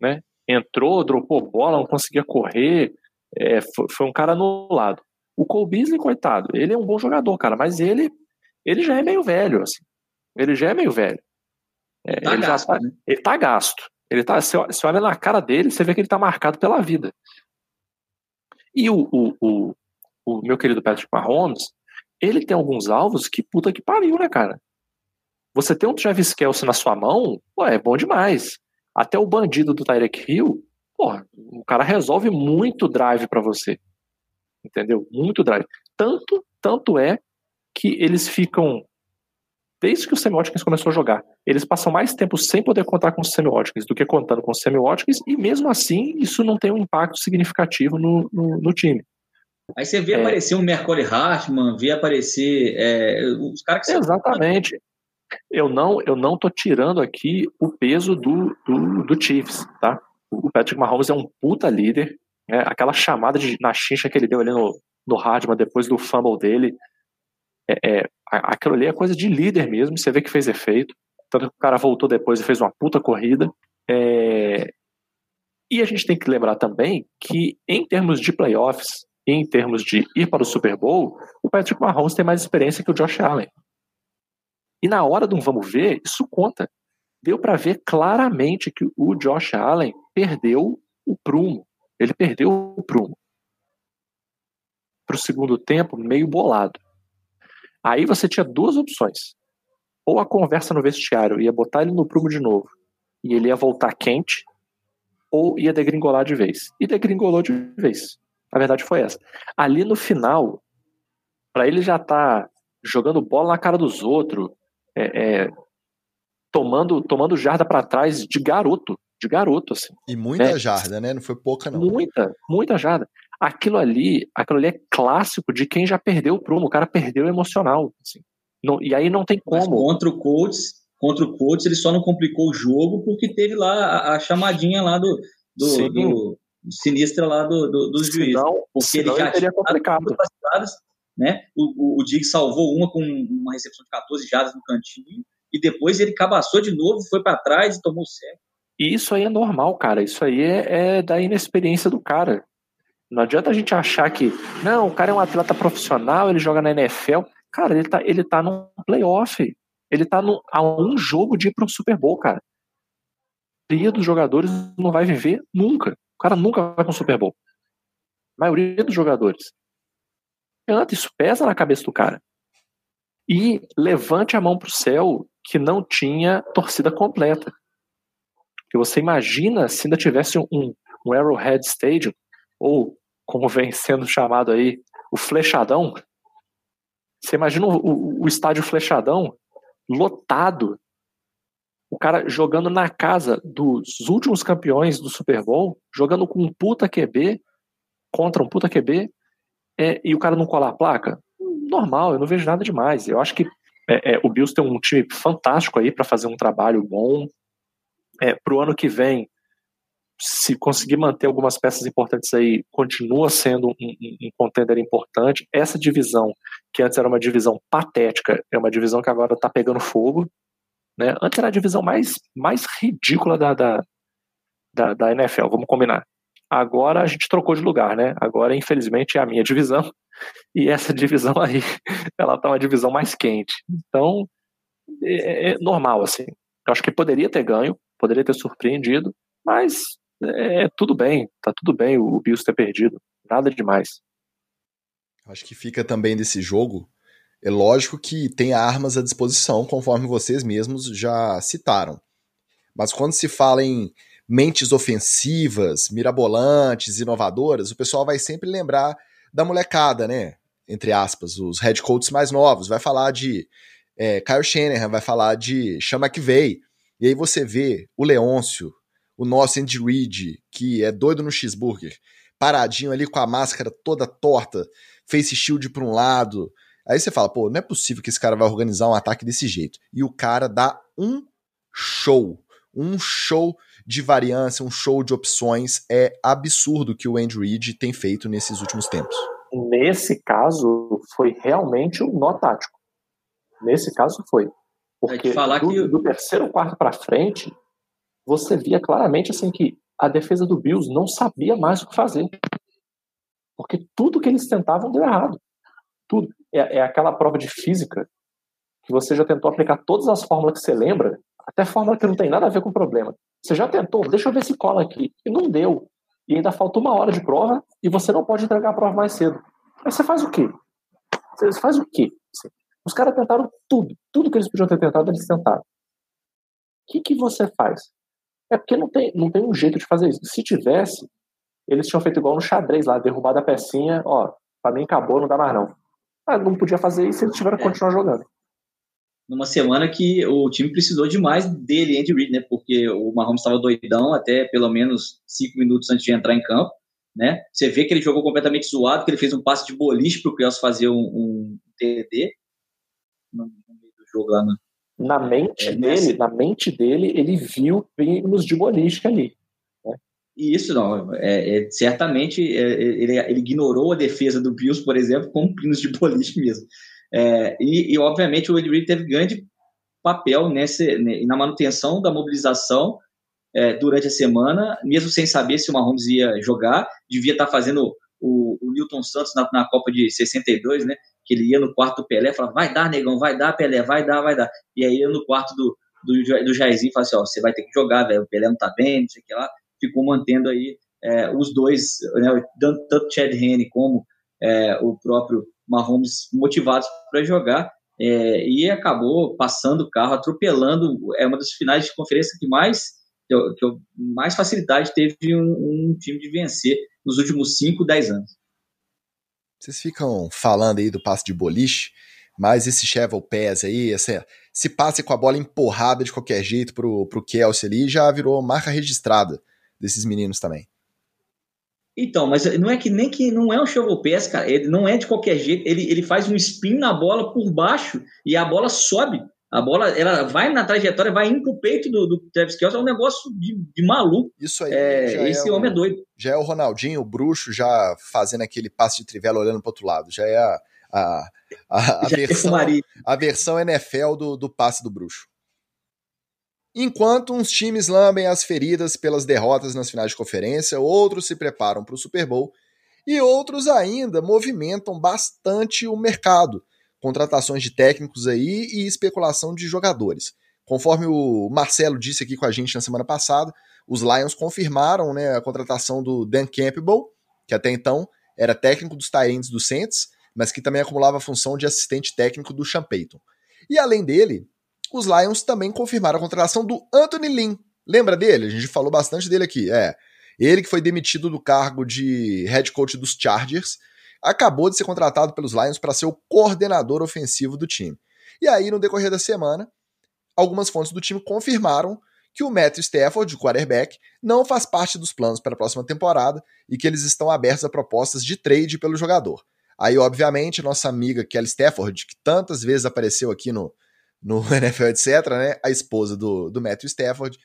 S3: Né? Entrou, dropou bola, não conseguia correr. É, foi, foi, um cara anulado. O Cole Beasley, coitado, ele é um bom jogador, cara, mas ele, ele já é meio velho. Assim. Ele já é meio velho.
S2: É, tá ele, gasto,
S3: tá,
S2: né?
S3: ele tá gasto. Ele tá, você, olha na cara dele, você vê que ele tá marcado pela vida. E o, o, o, o meu querido Patrick Mahomes, ele tem alguns alvos que puta que pariu, né, cara? Você tem um Travis Kelsey na sua mão, pô, é bom demais. Até o bandido do Tyreek Hill, pô, o cara resolve muito drive para você. Entendeu? Muito drive. Tanto, tanto é que eles ficam desde que o Sammy Watkins começou a jogar. Eles passam mais tempo sem poder contar com o Sammy Watkins do que contando com o Sammy Watkins, e mesmo assim isso não tem um impacto significativo no, no, no time.
S2: Aí você vê é, aparecer um Mercury Hartman, vê aparecer é, os caras que
S3: Exatamente. Eu não, eu não tô tirando aqui o peso do, do, do Chiefs, tá? O Patrick Mahomes é um puta líder, né? aquela chamada de, na chincha que ele deu ali no, no Hardman depois do fumble dele, é, é, aquilo ali é coisa de líder mesmo, você vê que fez efeito. Tanto que o cara voltou depois e fez uma puta corrida. É... E a gente tem que lembrar também que, em termos de playoffs, em termos de ir para o Super Bowl, o Patrick Mahomes tem mais experiência que o Josh Allen. E na hora do vamos ver, isso conta. Deu para ver claramente que o Josh Allen perdeu o prumo. Ele perdeu o prumo. Para o segundo tempo, meio bolado. Aí você tinha duas opções. Ou a conversa no vestiário ia botar ele no prumo de novo e ele ia voltar quente, ou ia degringolar de vez. E degringolou de vez. A verdade foi essa. Ali no final, para ele já tá jogando bola na cara dos outros, é, é, tomando, tomando jarda para trás de garoto, de garoto, assim.
S1: E muita né? jarda, né? Não foi pouca, não.
S3: Muita, muita jarda aquilo ali, aquilo ali é clássico de quem já perdeu o prumo, o cara perdeu o emocional. Assim. Não, e aí não tem como. Mas
S2: contra o Colts, contra o Colts, ele só não complicou o jogo porque teve lá a, a chamadinha lá do, do, do sinistra lá do, do, dos juízes. Senão,
S3: porque ele já teria complicado.
S2: Né? O, o, o Dig salvou uma com uma recepção de 14 jadas no cantinho e depois ele cabaçou de novo, foi para trás e tomou o certo.
S3: E isso aí é normal, cara. Isso aí é, é da inexperiência do cara. Não adianta a gente achar que, não, o cara é um atleta profissional, ele joga na NFL. Cara, ele tá, ele tá num playoff. Ele tá no, a um jogo de ir pro Super Bowl, cara. A maioria dos jogadores não vai viver nunca. O cara nunca vai para um Super Bowl. A maioria dos jogadores. Isso pesa na cabeça do cara. E levante a mão pro céu que não tinha torcida completa. Porque você imagina se ainda tivesse um, um Arrowhead Stadium, ou como vem sendo chamado aí, o flechadão. Você imagina o, o, o estádio flechadão lotado, o cara jogando na casa dos últimos campeões do Super Bowl, jogando com um puta QB contra um puta QB, é, e o cara não colar a placa? Normal, eu não vejo nada demais. Eu acho que é, é, o Bills tem um time fantástico aí para fazer um trabalho bom. É, para o ano que vem, se conseguir manter algumas peças importantes aí, continua sendo um, um, um, contender importante. Essa divisão, que antes era uma divisão patética, é uma divisão que agora está pegando fogo. Né? Antes era a divisão mais, mais ridícula da, da, da, da NFL, vamos combinar. Agora a gente trocou de lugar, né? Agora, infelizmente, é a minha divisão. E essa divisão aí, ela tá uma divisão mais quente. Então, é, é normal, assim. Eu acho que poderia ter ganho, poderia ter surpreendido, mas é, tudo bem, tá tudo bem o Bills ter perdido. Nada demais.
S1: Acho que fica também desse jogo. É lógico que tem armas à disposição, conforme vocês mesmos já citaram. Mas quando se fala em mentes ofensivas, mirabolantes, inovadoras, o pessoal vai sempre lembrar da molecada, né? Entre aspas, os head coaches mais novos. Vai falar de é, Kyle Shanahan, vai falar de Sean McVay. E aí você vê o Leôncio, o nosso Andy Reid, que é doido no cheeseburger, paradinho ali com a máscara toda torta, face shield para um lado. Aí você fala, pô, não é possível que esse cara vai organizar um ataque desse jeito. E o cara dá um show, um show de variância, um show de opções. É absurdo que o Andrew Reid tem feito nesses últimos tempos.
S3: Nesse caso, foi realmente um nó tático. Nesse caso, foi. Porque falar do, que... do terceiro quarto para frente, você via claramente assim que a defesa do Bills não sabia mais o que fazer. Porque tudo que eles tentavam deu errado. Tudo. É, é aquela prova de física que você já tentou aplicar todas as fórmulas que você lembra, até fórmula que não tem nada a ver com o problema. Você já tentou, deixa eu ver se cola aqui. E não deu. E ainda faltou uma hora de prova e você não pode entregar a prova mais cedo. Aí você faz o quê? Você faz o quê? Os caras tentaram tudo. Tudo que eles podiam ter tentado, eles tentaram. O que, que você faz? É porque não tem, não tem um jeito de fazer isso. Se tivesse, eles tinham feito igual no xadrez lá, derrubado a pecinha, ó, pra mim acabou, não dá mais não. Ah, não podia fazer isso, eles tiveram que é. continuar jogando
S2: numa semana que o time precisou demais dele, Andy Reid, né? Porque o Mahomes estava doidão até pelo menos cinco minutos antes de entrar em campo, né? Você vê que ele jogou completamente zoado, que ele fez um passe de boliche para o Kelsey fazer um, um TD no, meio do jogo lá no,
S3: na mente é, dele, na mente dele, ele viu pinos de boliche ali. Né?
S2: Isso não, é, é certamente é, ele, ele, ignorou a defesa do Bills, por exemplo, com pinos de boliche mesmo. É, e, e, obviamente, o Ed Reed teve grande papel nesse, na manutenção da mobilização é, durante a semana, mesmo sem saber se o Mahomes ia jogar, devia estar fazendo o, o Newton Santos na, na, Copa de 62, né? Que ele ia no quarto do Pelé e falava, vai dar, negão, vai dar, Pelé, vai dar, vai dar. E aí ia no quarto do, do, do Jairzinho e falava assim, ó, você vai ter que jogar, velho, o Pelé não tá bem, não sei o que lá. Ficou mantendo aí é, os dois, né, tanto Chad Henne como é, o próprio Mahomes motivados para jogar é, e acabou passando o carro, atropelando. É uma das finais de conferência que mais que, que mais facilidade teve um, um, time de vencer nos últimos 5, 10 anos.
S1: Vocês ficam falando aí do passe de boliche, mas esse Cheval Pass aí, essa, se passe com a bola empurrada de qualquer jeito pro, pro Kelsey ali, já virou marca registrada desses meninos também.
S2: Então, mas não é que nem que não é um shovel pass, cara. Ele não é de qualquer jeito. Ele, ele faz um spin na bola por baixo e a bola sobe. A bola ela vai na trajetória, vai indo pro peito do, do Travis Kelce. É um negócio de, de maluco.
S1: Isso aí.
S2: É, esse é homem é doido.
S1: Já é o Ronaldinho, o bruxo, já fazendo aquele passe de trivela olhando pro outro lado. Já é a, a, a, a versão, a versão NFL do, do passe do bruxo. Enquanto uns times lambem as feridas pelas derrotas nas finais de conferência, outros se preparam para o Super Bowl e outros ainda movimentam bastante o mercado, contratações de técnicos aí e especulação de jogadores. Conforme o Marcelo disse aqui com a gente na semana passada, os Lions confirmaram né, a contratação do Dan Campbell, que até então era técnico dos Tyrants do Saints, mas que também acumulava a função de assistente técnico do Sean Payton. E além dele, os Lions também confirmaram a contratação do Anthony Lynn. Lembra dele? A gente falou bastante dele aqui. É. Ele que foi demitido do cargo de head coach dos Chargers, acabou de ser contratado pelos Lions para ser o coordenador ofensivo do time. E aí, no decorrer da semana, algumas fontes do time confirmaram que o Matthew Stafford, o quarterback, não faz parte dos planos para a próxima temporada e que eles estão abertos a propostas de trade pelo jogador. Aí, obviamente, nossa amiga Kelly Stafford, que tantas vezes apareceu aqui no, no NFL, etc., né? A esposa do, do Matthew Stafford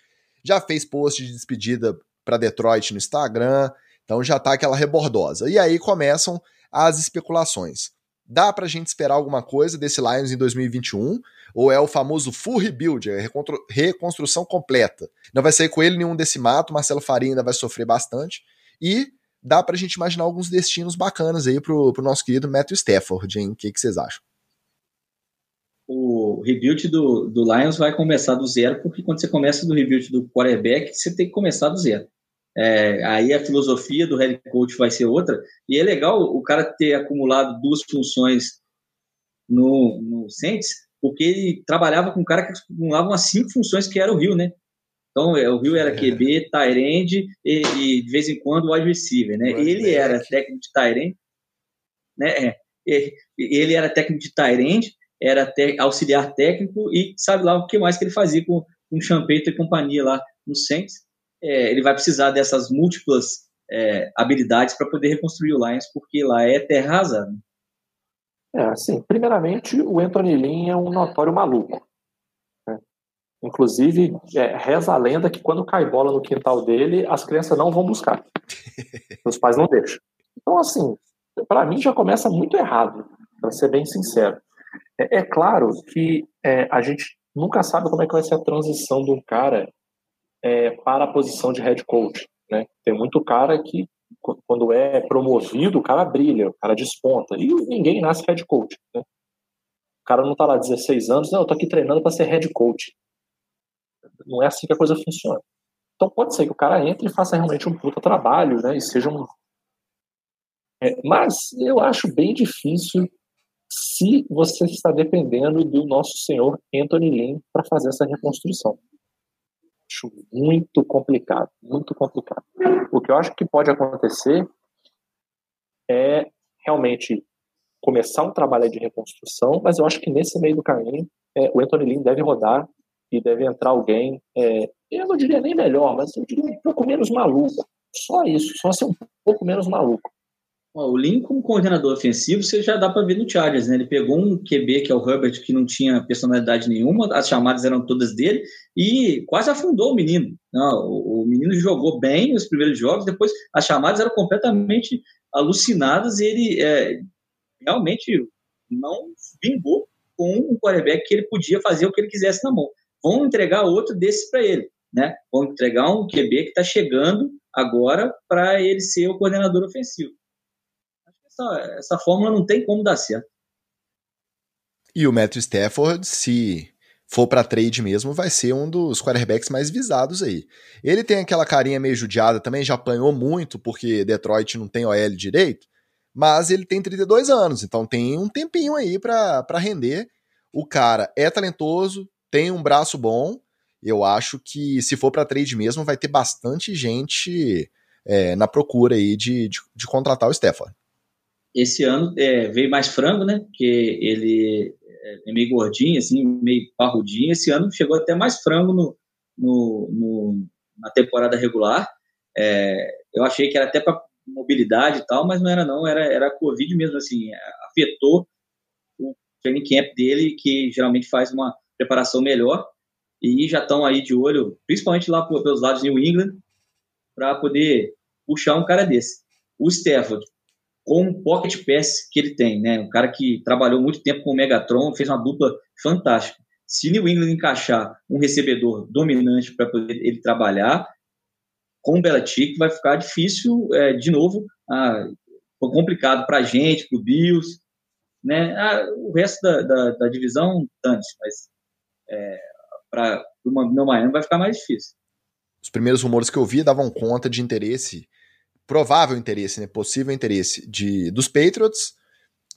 S1: já fez post de despedida para Detroit no Instagram, então já tá aquela rebordosa. E aí começam as especulações. Dá pra gente esperar alguma coisa desse Lions em 2021? Ou é o famoso full rebuild, é reconstrução completa? Não vai sair com ele nenhum desse mato, Marcelo Faria ainda vai sofrer bastante. E dá pra gente imaginar alguns destinos bacanas aí pro, pro nosso querido Matthew Stafford, hein? O que, que vocês acham?
S2: O rebuild do, do Lions vai começar do zero, porque quando você começa do rebuild do quarterback, você tem que começar do zero. É, aí a filosofia do head coach vai ser outra. E é legal o cara ter acumulado duas funções no, no Saints, porque ele trabalhava com um cara que acumulava umas cinco funções que era o Rio, né? Então, é, o Rio era QB, Tyrande e, e, de vez em quando wide receiver, né? Ele era técnico de Tyrande, né? É, ele era técnico de Tyrande, era auxiliar técnico e sabe lá o que mais que ele fazia com, com o Champeito e companhia lá no Saints é, ele vai precisar dessas múltiplas é, habilidades para poder reconstruir o Lions, porque lá é terra arrasada.
S3: É, assim, primeiramente, o Anthony Lynn é um notório maluco. Né? Inclusive, é, reza a lenda que quando cai bola no quintal dele, as crianças não vão buscar. Os pais não deixam. Então, assim, para mim já começa muito errado, para ser bem sincero. É, é claro que é, a gente nunca sabe como é que vai ser a transição de um cara é, para a posição de head coach. Né? Tem muito cara que, quando é promovido, o cara brilha, o cara desponta. E ninguém nasce head coach. Né? O cara não está lá 16 anos, não, eu estou aqui treinando para ser head coach. Não é assim que a coisa funciona. Então pode ser que o cara entre e faça realmente um puta trabalho, né? E seja um. É, mas eu acho bem difícil se você está dependendo do nosso senhor Anthony Lynn para fazer essa reconstrução acho muito complicado, muito complicado. O que eu acho que pode acontecer é realmente começar um trabalho de reconstrução, mas eu acho que nesse meio do caminho é, o Anthony Lynn deve rodar e deve entrar alguém, é, eu não diria nem melhor, mas eu diria um pouco menos maluco. Só isso, só ser um pouco menos maluco.
S2: O Lin como coordenador ofensivo, você já dá para ver no Chargers, né? Ele pegou um QB, que é o Herbert, que não tinha personalidade nenhuma, as chamadas eram todas dele, e quase afundou o menino. O menino jogou bem nos primeiros jogos, depois as chamadas eram completamente alucinadas e ele é, realmente não vingou com um quarterback que ele podia fazer o que ele quisesse na mão. Vão entregar outro desses para ele, né? Vão entregar um QB que está chegando agora para ele ser o coordenador ofensivo essa, essa fórmula não tem como dar certo.
S1: E o Matthew Stafford, se for para trade mesmo, vai ser um dos quarterbacks mais visados aí. Ele tem aquela carinha meio judiada também, já apanhou muito porque Detroit não tem OL direito, mas ele tem 32 anos, então tem um tempinho aí para render. O cara é talentoso, tem um braço bom. Eu acho que se for para trade mesmo, vai ter bastante gente é, na procura aí de, de, de contratar o Stafford.
S2: Esse ano é, veio mais frango, né? Porque ele é meio gordinho, assim, meio parrudinho. Esse ano chegou até mais frango no, no, no na temporada regular. É, eu achei que era até para mobilidade e tal, mas não era não, era, era Covid mesmo, assim, afetou o training camp dele, que geralmente faz uma preparação melhor, e já estão aí de olho, principalmente lá pelos lados de New England, para poder puxar um cara desse. O Stafford com o pocket pass que ele tem, né? Um cara que trabalhou muito tempo com o Megatron, fez uma dupla fantástica. Se New England encaixar um recebedor dominante para poder ele trabalhar, com o Belichick vai ficar difícil é, de novo, ah, complicado para a gente, para o Bills, né? Ah, o resto da, da, da divisão, tanto, mas é, para o meu Miami vai ficar mais difícil.
S1: Os primeiros rumores que eu vi davam conta de interesse provável interesse, né, possível interesse de, dos Patriots,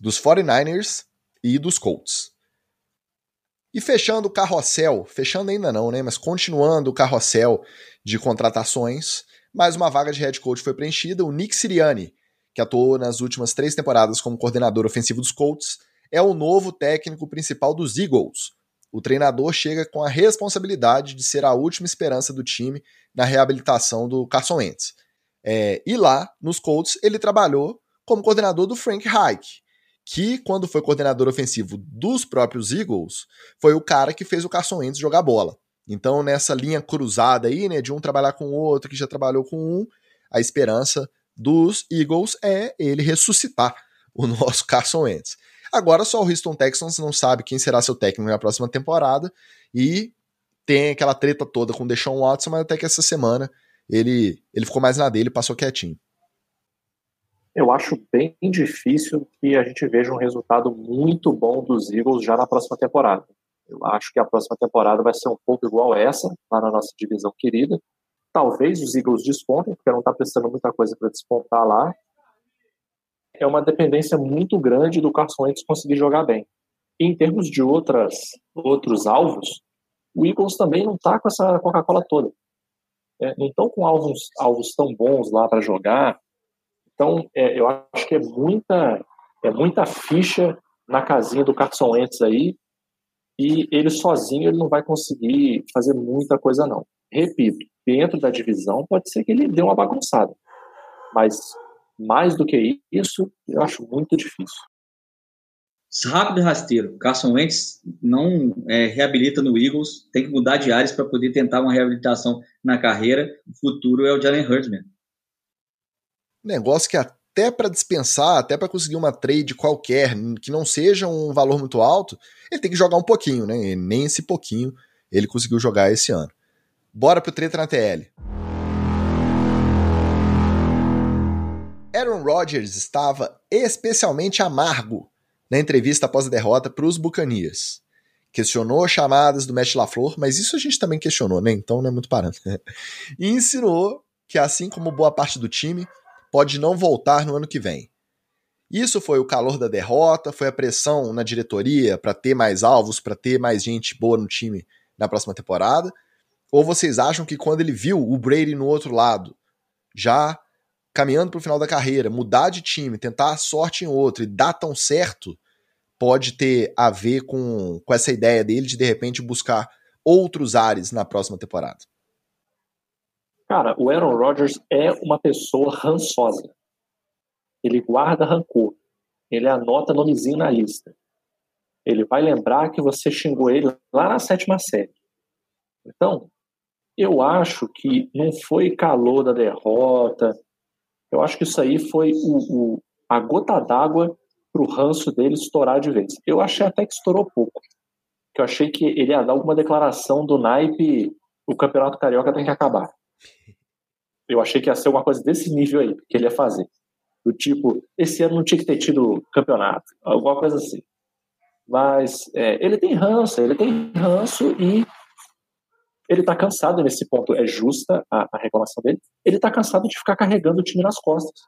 S1: dos 49ers e dos Colts. E fechando o carrossel, fechando ainda não, né, mas continuando o carrossel de contratações, mais uma vaga de head coach foi preenchida, o Nick Sirianni, que atuou nas últimas três temporadas como coordenador ofensivo dos Colts, é o novo técnico principal dos Eagles. O treinador chega com a responsabilidade de ser a última esperança do time na reabilitação do Carson Wentz. É, e lá, nos Colts, ele trabalhou como coordenador do Frank Reich, que, quando foi coordenador ofensivo dos próprios Eagles, foi o cara que fez o Carson Wentz jogar bola. Então, nessa linha cruzada aí, né, de um trabalhar com o outro, que já trabalhou com um, a esperança dos Eagles é ele ressuscitar o nosso Carson Wentz. Agora só o Houston Texans não sabe quem será seu técnico na próxima temporada e tem aquela treta toda com o Deshaun Watson, mas até que essa semana ele, ele ficou mais na dele, passou quietinho.
S3: Eu acho bem difícil que a gente veja um resultado muito bom dos Eagles já na próxima temporada. Eu acho que a próxima temporada vai ser um pouco igual essa, lá na nossa divisão querida. Talvez os Eagles despontem, porque não está precisando muita coisa para despontar lá. É uma dependência muito grande do Carson Wentz conseguir jogar bem. E em termos de outras, outros alvos, o Eagles também não está com essa Coca-Cola toda. É, não estão com alvos, alvos tão bons lá para jogar. Então, é, eu acho que é muita, é muita ficha na casinha do Carson Wentz aí e ele sozinho ele não vai conseguir fazer muita coisa não. Repito, dentro da divisão pode ser que ele dê uma bagunçada, mas mais do que isso, eu acho muito difícil.
S2: Rápido e rasteiro. Carson Wentz não é, reabilita no Eagles, tem que mudar de áreas para poder tentar uma reabilitação na carreira. O futuro é o Jalen Hurts mesmo.
S1: Negócio que até para dispensar, até para conseguir uma trade qualquer, que não seja um valor muito alto, ele tem que jogar um pouquinho, né? E nem esse pouquinho ele conseguiu jogar esse ano. Bora pro treta na TL. Aaron Rodgers estava especialmente amargo na entrevista após a derrota para os Buccaneers. Questionou chamadas do Matt LaFleur, mas isso a gente também questionou, né? Então não é muito parando. e insinuou que, assim como boa parte do time, pode não voltar no ano que vem. Isso foi o calor da derrota, foi a pressão na diretoria para ter mais alvos, para ter mais gente boa no time na próxima temporada? Ou vocês acham que quando ele viu o Brady no outro lado, já caminhando para o final da carreira, mudar de time, tentar a sorte em outro e dar tão certo, pode ter a ver com, com essa ideia dele de de repente buscar outros ares na próxima temporada?
S3: Cara, o Aaron Rodgers é uma pessoa rançosa. Ele guarda rancor. Ele anota nomezinho na lista. Ele vai lembrar que você xingou ele lá na sétima série. Então, eu acho que não foi calor da derrota, eu acho que isso aí foi o, o a gota d'água para o ranço dele estourar de vez. Eu achei até que estourou pouco. Que eu achei que ele ia dar alguma declaração do naipe: o campeonato carioca tem que acabar. Eu achei que ia ser uma coisa desse nível aí que ele ia fazer. Do tipo, esse ano não tinha que ter tido campeonato, alguma coisa assim. Mas é, ele tem ranço, ele tem ranço e ele está cansado nesse ponto. É justa a, a reclamação dele. Ele está cansado de ficar carregando o time nas costas.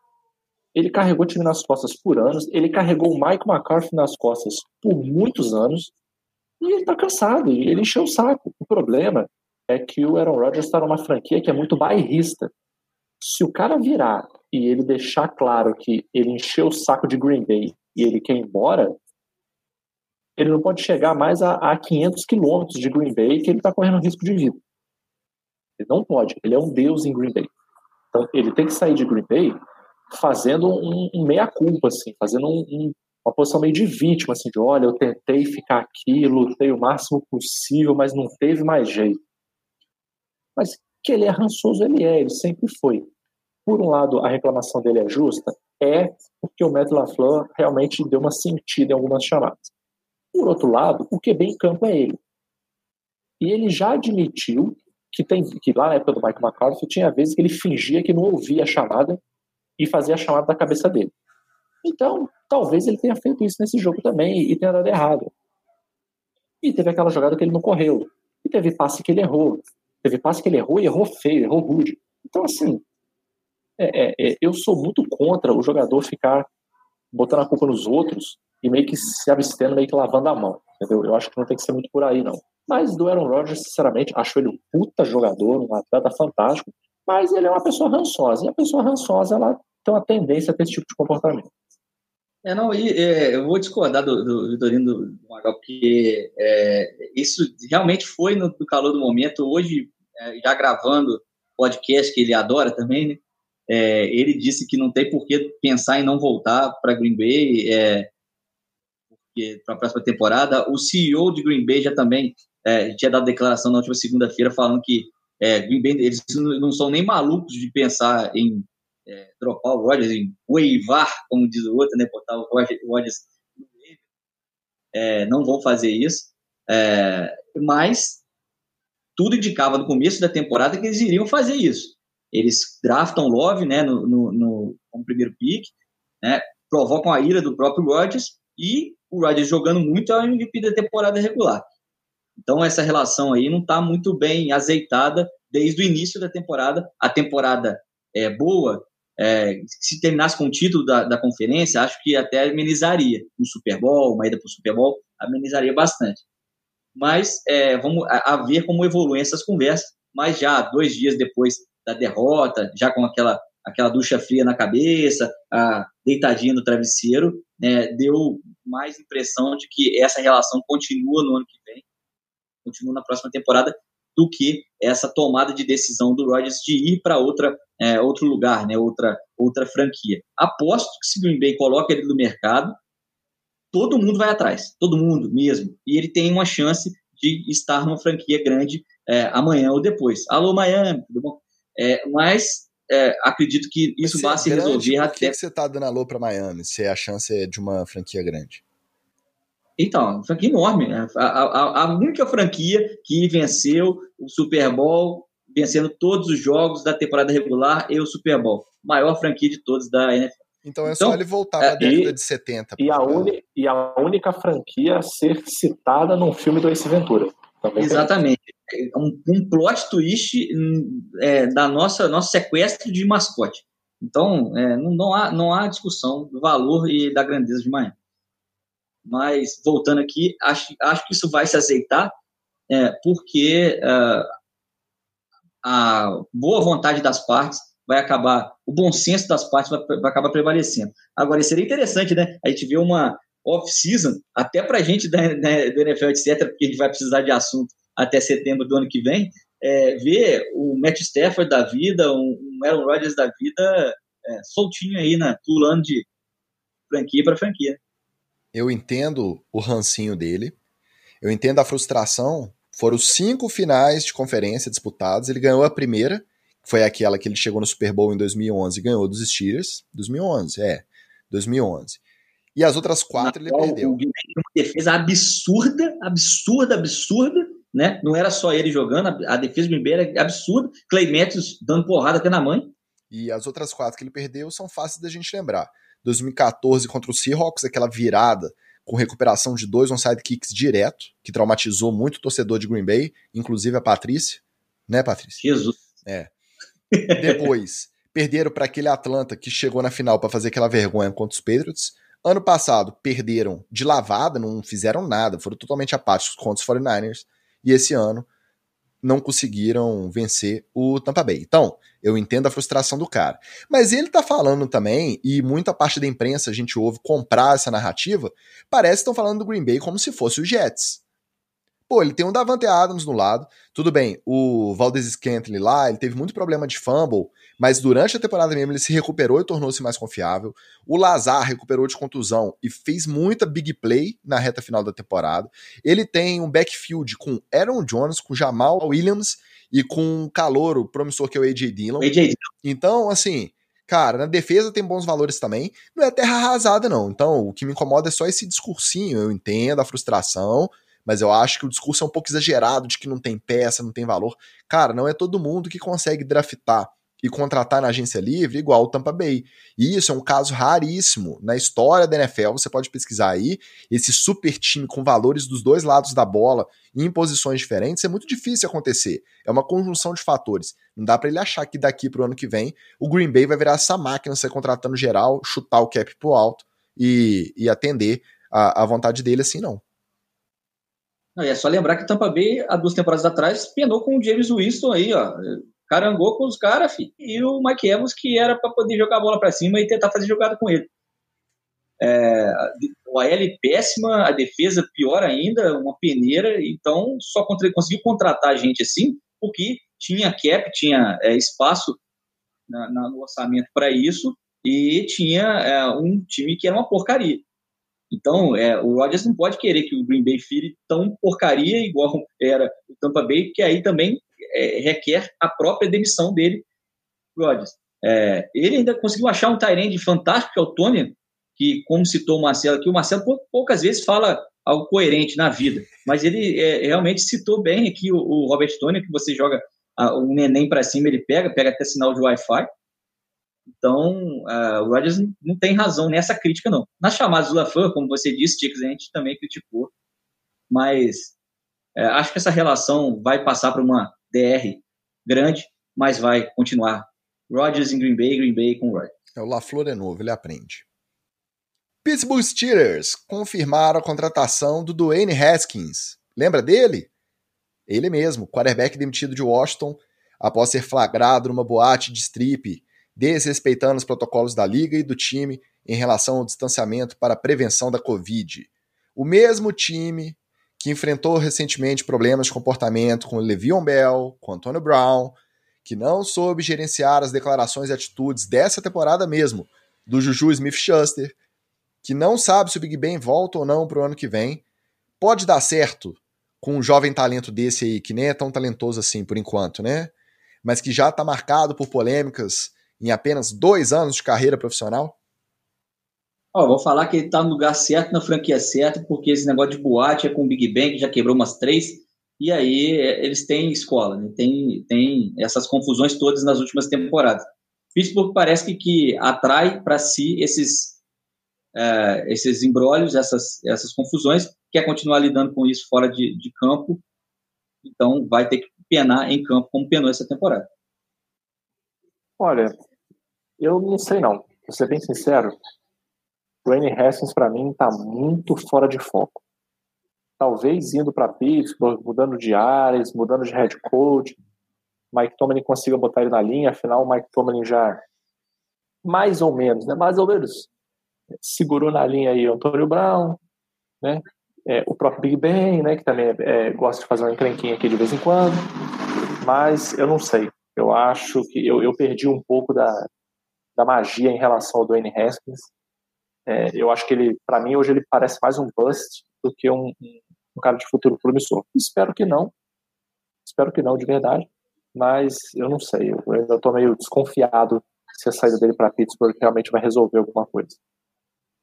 S3: Ele carregou o time nas costas por anos. Ele carregou o Mike McCarthy nas costas por muitos anos. E ele está cansado. E ele encheu o saco. O problema é que o Aaron Rodgers está numa franquia que é muito bairrista. Se o cara virar e ele deixar claro que ele encheu o saco de Green Bay e ele quer ir embora, ele não pode chegar mais a, a 500 quilômetros de Green Bay que ele está correndo risco de vida. Ele não pode. Ele é um deus em Green Bay. Então, ele tem que sair de Green Bay fazendo um, um meia-culpa, assim, fazendo um, um, uma posição meio de vítima, assim, de olha, eu tentei ficar aqui, lutei o máximo possível, mas não teve mais jeito. Mas que ele é rançoso, ele é, ele sempre foi. Por um lado, a reclamação dele é justa? É, porque o Matt LaFleur realmente deu uma sentida em algumas chamadas. Por outro lado, o QB em campo é ele. E ele já admitiu que, tem, que lá na época do Mike McCarthy tinha vezes que ele fingia que não ouvia a chamada e fazia a chamada da cabeça dele. Então, talvez ele tenha feito isso nesse jogo também e tenha dado errado. E teve aquela jogada que ele não correu. E teve passe que ele errou. Teve passe que ele errou e errou feio, errou rude. Então, assim, é, é, é, eu sou muito contra o jogador ficar botando a culpa nos outros e meio que se abstendo, meio que lavando a mão. Entendeu? Eu acho que não tem que ser muito por aí, não. Mas do Aaron Rodgers, sinceramente, acho ele um puta jogador, um atleta fantástico, mas ele é uma pessoa rançosa. E a pessoa rançosa, ela tem uma tendência a ter esse tipo de comportamento.
S2: É, não, e é, eu vou discordar do, Vitorino do, do Magal, porque é, isso realmente foi no, no, calor do momento. Hoje, é, já gravando podcast que ele adora também, né? É, ele disse que não tem por que pensar em não voltar para Green Bay. Para a próxima temporada. O CEO de Green Bay já também é, tinha dado declaração na última segunda-feira falando que é, Green Bay eles não são nem malucos de pensar em é, dropar o Rodgers, em waivar, como diz o outro, né, botar o Rodgers é, não vão fazer isso. É, mas tudo indicava no começo da temporada que eles iriam fazer isso. Eles draftam Love né, no, no, no, no primeiro pick, né, provocam a ira do próprio Rodgers e o Rodgers jogando muito é o MVP da temporada regular. Então essa relação aí não está muito bem azeitada desde o início da temporada. A temporada é boa, é, se terminasse com o título da, da conferência, acho que até amenizaria um Super Bowl, uma ida para o Super Bowl, amenizaria bastante. Mas é, vamos a, a, ver como evoluem essas conversas. Mas já dois dias depois da derrota, já com aquela, aquela ducha fria na cabeça, a deitadinha no travesseiro, né, deu mais impressão de que essa relação continua no ano que vem, continua na próxima temporada, do que essa tomada de decisão do Rodgers de ir para outra é, outro lugar, né, outra outra franquia. Aposto que se Green Bay coloca ele no mercado, todo mundo vai atrás, todo mundo mesmo, e ele tem uma chance de estar numa franquia grande é, amanhã ou depois. Alô Miami, tudo bom? É, mas é, acredito que isso vai se grande, resolver
S1: por
S2: até.
S1: Por que você está dando alô para Miami se a chance é de uma franquia grande?
S2: Então, franquia enorme. Né? A, a, a, única franquia que venceu o Super Bowl, vencendo todos os jogos da temporada regular e o Super Bowl. Maior franquia de todos da NFL.
S1: Então é então, só ele voltar para a década de 70.
S3: E a, uni, e a única franquia a ser citada num filme do Ace Ventura.
S2: Também Exatamente. Um, um plot twist hum, é, da nossa nosso sequestro de mascote. Então, é, não, não, há, não há discussão do valor e da grandeza de Miami. Mas, voltando aqui, acho, acho que isso vai se aceitar, é, porque uh, a boa vontade das partes vai acabar, o bom senso das partes vai, vai acabar prevalecendo. Agora, seria interessante, né? A gente ver uma off-season, até para a gente da, né, do NFL, etc., porque a gente vai precisar de assunto até setembro do ano que vem, é, ver o Matt Stafford da vida, um, um Aaron Rodgers da vida é, soltinho aí, né, pulando de franquia para franquia
S1: eu entendo o rancinho dele, eu entendo a frustração. Foram cinco finais de conferência disputadas, ele ganhou a primeira, foi aquela que ele chegou no Super Bowl em 2011 e ganhou dos Steelers. 2011, é, 2011. E as outras quatro ele perdeu. Uma
S2: defesa absurda, absurda, absurda, né? Não era só ele jogando, a defesa do Green era absurda. Clay Matthews dando porrada até na mãe.
S1: E as outras quatro que ele perdeu são fáceis da gente lembrar. 2014 contra o Seahawks, aquela virada com recuperação de dois onside kicks direto, que traumatizou muito o torcedor de Green Bay, inclusive a Patrícia. Né, Patrícia?
S2: Jesus.
S1: É. Depois, perderam para aquele Atlanta que chegou na final para fazer aquela vergonha contra os Patriots. Ano passado, perderam de lavada, não fizeram nada, foram totalmente apáticos contra os 49ers. E esse ano, não conseguiram vencer o Tampa Bay. Então, eu entendo a frustração do cara. Mas ele tá falando também, e muita parte da imprensa a gente ouve comprar essa narrativa, parece que estão falando do Green Bay como se fosse o Jets. Pô, ele tem um Davante Adams no lado. Tudo bem, o Valdez Scantling lá, ele teve muito problema de fumble, mas durante a temporada mesmo ele se recuperou e tornou-se mais confiável. O Lazar recuperou de contusão e fez muita big play na reta final da temporada. Ele tem um backfield com Aaron Jones, com Jamal Williams e com um calouro promissor que é o AJ Dillon. AJ Dillon. Então, assim, cara, na defesa tem bons valores também. Não é terra arrasada, não. Então, o que me incomoda é só esse discursinho. Eu entendo a frustração, mas eu acho que o discurso é um pouco exagerado de que não tem peça, não tem valor. Cara, não é todo mundo que consegue draftar e contratar na agência livre igual o Tampa Bay. E isso é um caso raríssimo. Na história da NFL, você pode pesquisar aí, esse super time com valores dos dois lados da bola em posições diferentes, é muito difícil acontecer. É uma conjunção de fatores. Não dá para ele achar que daqui pro ano que vem o Green Bay vai virar essa máquina, ser contratando geral, chutar o cap pro alto e, e atender a, a vontade dele assim, não.
S2: É só lembrar que Tampa Bay, há duas temporadas atrás, penou com o James Winston aí, ó. Carangou com os caras, E o Mike Evans, que era para poder jogar a bola para cima e tentar fazer jogada com ele. É, o AL péssima, a defesa pior ainda, uma peneira, então só conseguiu contratar a gente assim, porque tinha cap, tinha é, espaço na, na, no orçamento para isso, e tinha é, um time que era uma porcaria. Então, é, o Rodgers não pode querer que o Green Bay fire tão porcaria igual era o Tampa Bay, porque aí também é, requer a própria demissão dele, Rodgers. É, ele ainda conseguiu achar um Tyrande fantástico, que é o Tony, que, como citou o Marcelo aqui, o Marcelo poucas vezes fala algo coerente na vida. Mas ele é, realmente citou bem aqui o, o Robert Tony, que você joga o neném para cima, ele pega, pega até sinal de Wi-Fi. Então, uh, o Rodgers não tem razão nessa crítica, não. Nas chamadas do LaFleur, como você disse, Ticks, a gente também criticou. Mas é, acho que essa relação vai passar para uma DR grande, mas vai continuar. Rodgers em Green Bay, Green Bay com Rodgers.
S1: É, o LaFleur é novo, ele aprende. Pittsburgh Steelers confirmaram a contratação do Dwayne Haskins. Lembra dele? Ele mesmo, quarterback demitido de Washington após ser flagrado numa boate de strip, desrespeitando os protocolos da liga e do time em relação ao distanciamento para a prevenção da Covid. O mesmo time que enfrentou recentemente problemas de comportamento com Le'Veon Bell, com Antonio Brown, que não soube gerenciar as declarações e atitudes dessa temporada mesmo, do Juju Smith-Schuster, que não sabe se o Big Ben volta ou não para o ano que vem, pode dar certo com um jovem talento desse aí, que nem é tão talentoso assim por enquanto, né? Mas que já está marcado por polêmicas em apenas dois anos de carreira profissional?
S2: Oh, vou falar que ele está no lugar certo, na franquia certa, porque esse negócio de boate é com o Big Bang, que já quebrou umas três, e aí é, eles têm escola, né? tem, tem essas confusões todas nas últimas temporadas. Pittsburgh parece que, que atrai para si esses, uh, esses embrólios, essas, essas confusões, quer continuar lidando com isso fora de, de campo, então vai ter que penar em campo como penou essa temporada.
S3: Olha, eu não sei não, vou ser bem sincero, Dwayne Haskins, para mim, está muito fora de foco. Talvez indo para Pittsburgh, mudando de áreas, mudando de head coach, Mike Tomlin consiga botar ele na linha, afinal, o Mike Tomlin já, mais ou menos, né? Mais ou menos, segurou na linha aí o Antônio Brown, né? É, o próprio Big Ben, né? Que também é, é, gosta de fazer uma encrenquinha aqui de vez em quando. Mas eu não sei. Eu acho que eu, eu perdi um pouco da, da magia em relação ao Dwayne Haskins. É, eu acho que ele, para mim, hoje ele parece mais um bust do que um, um cara de futuro promissor. Espero que não. Espero que não, de verdade. Mas eu não sei. Eu ainda estou meio desconfiado se a saída dele para Pittsburgh realmente vai resolver alguma coisa.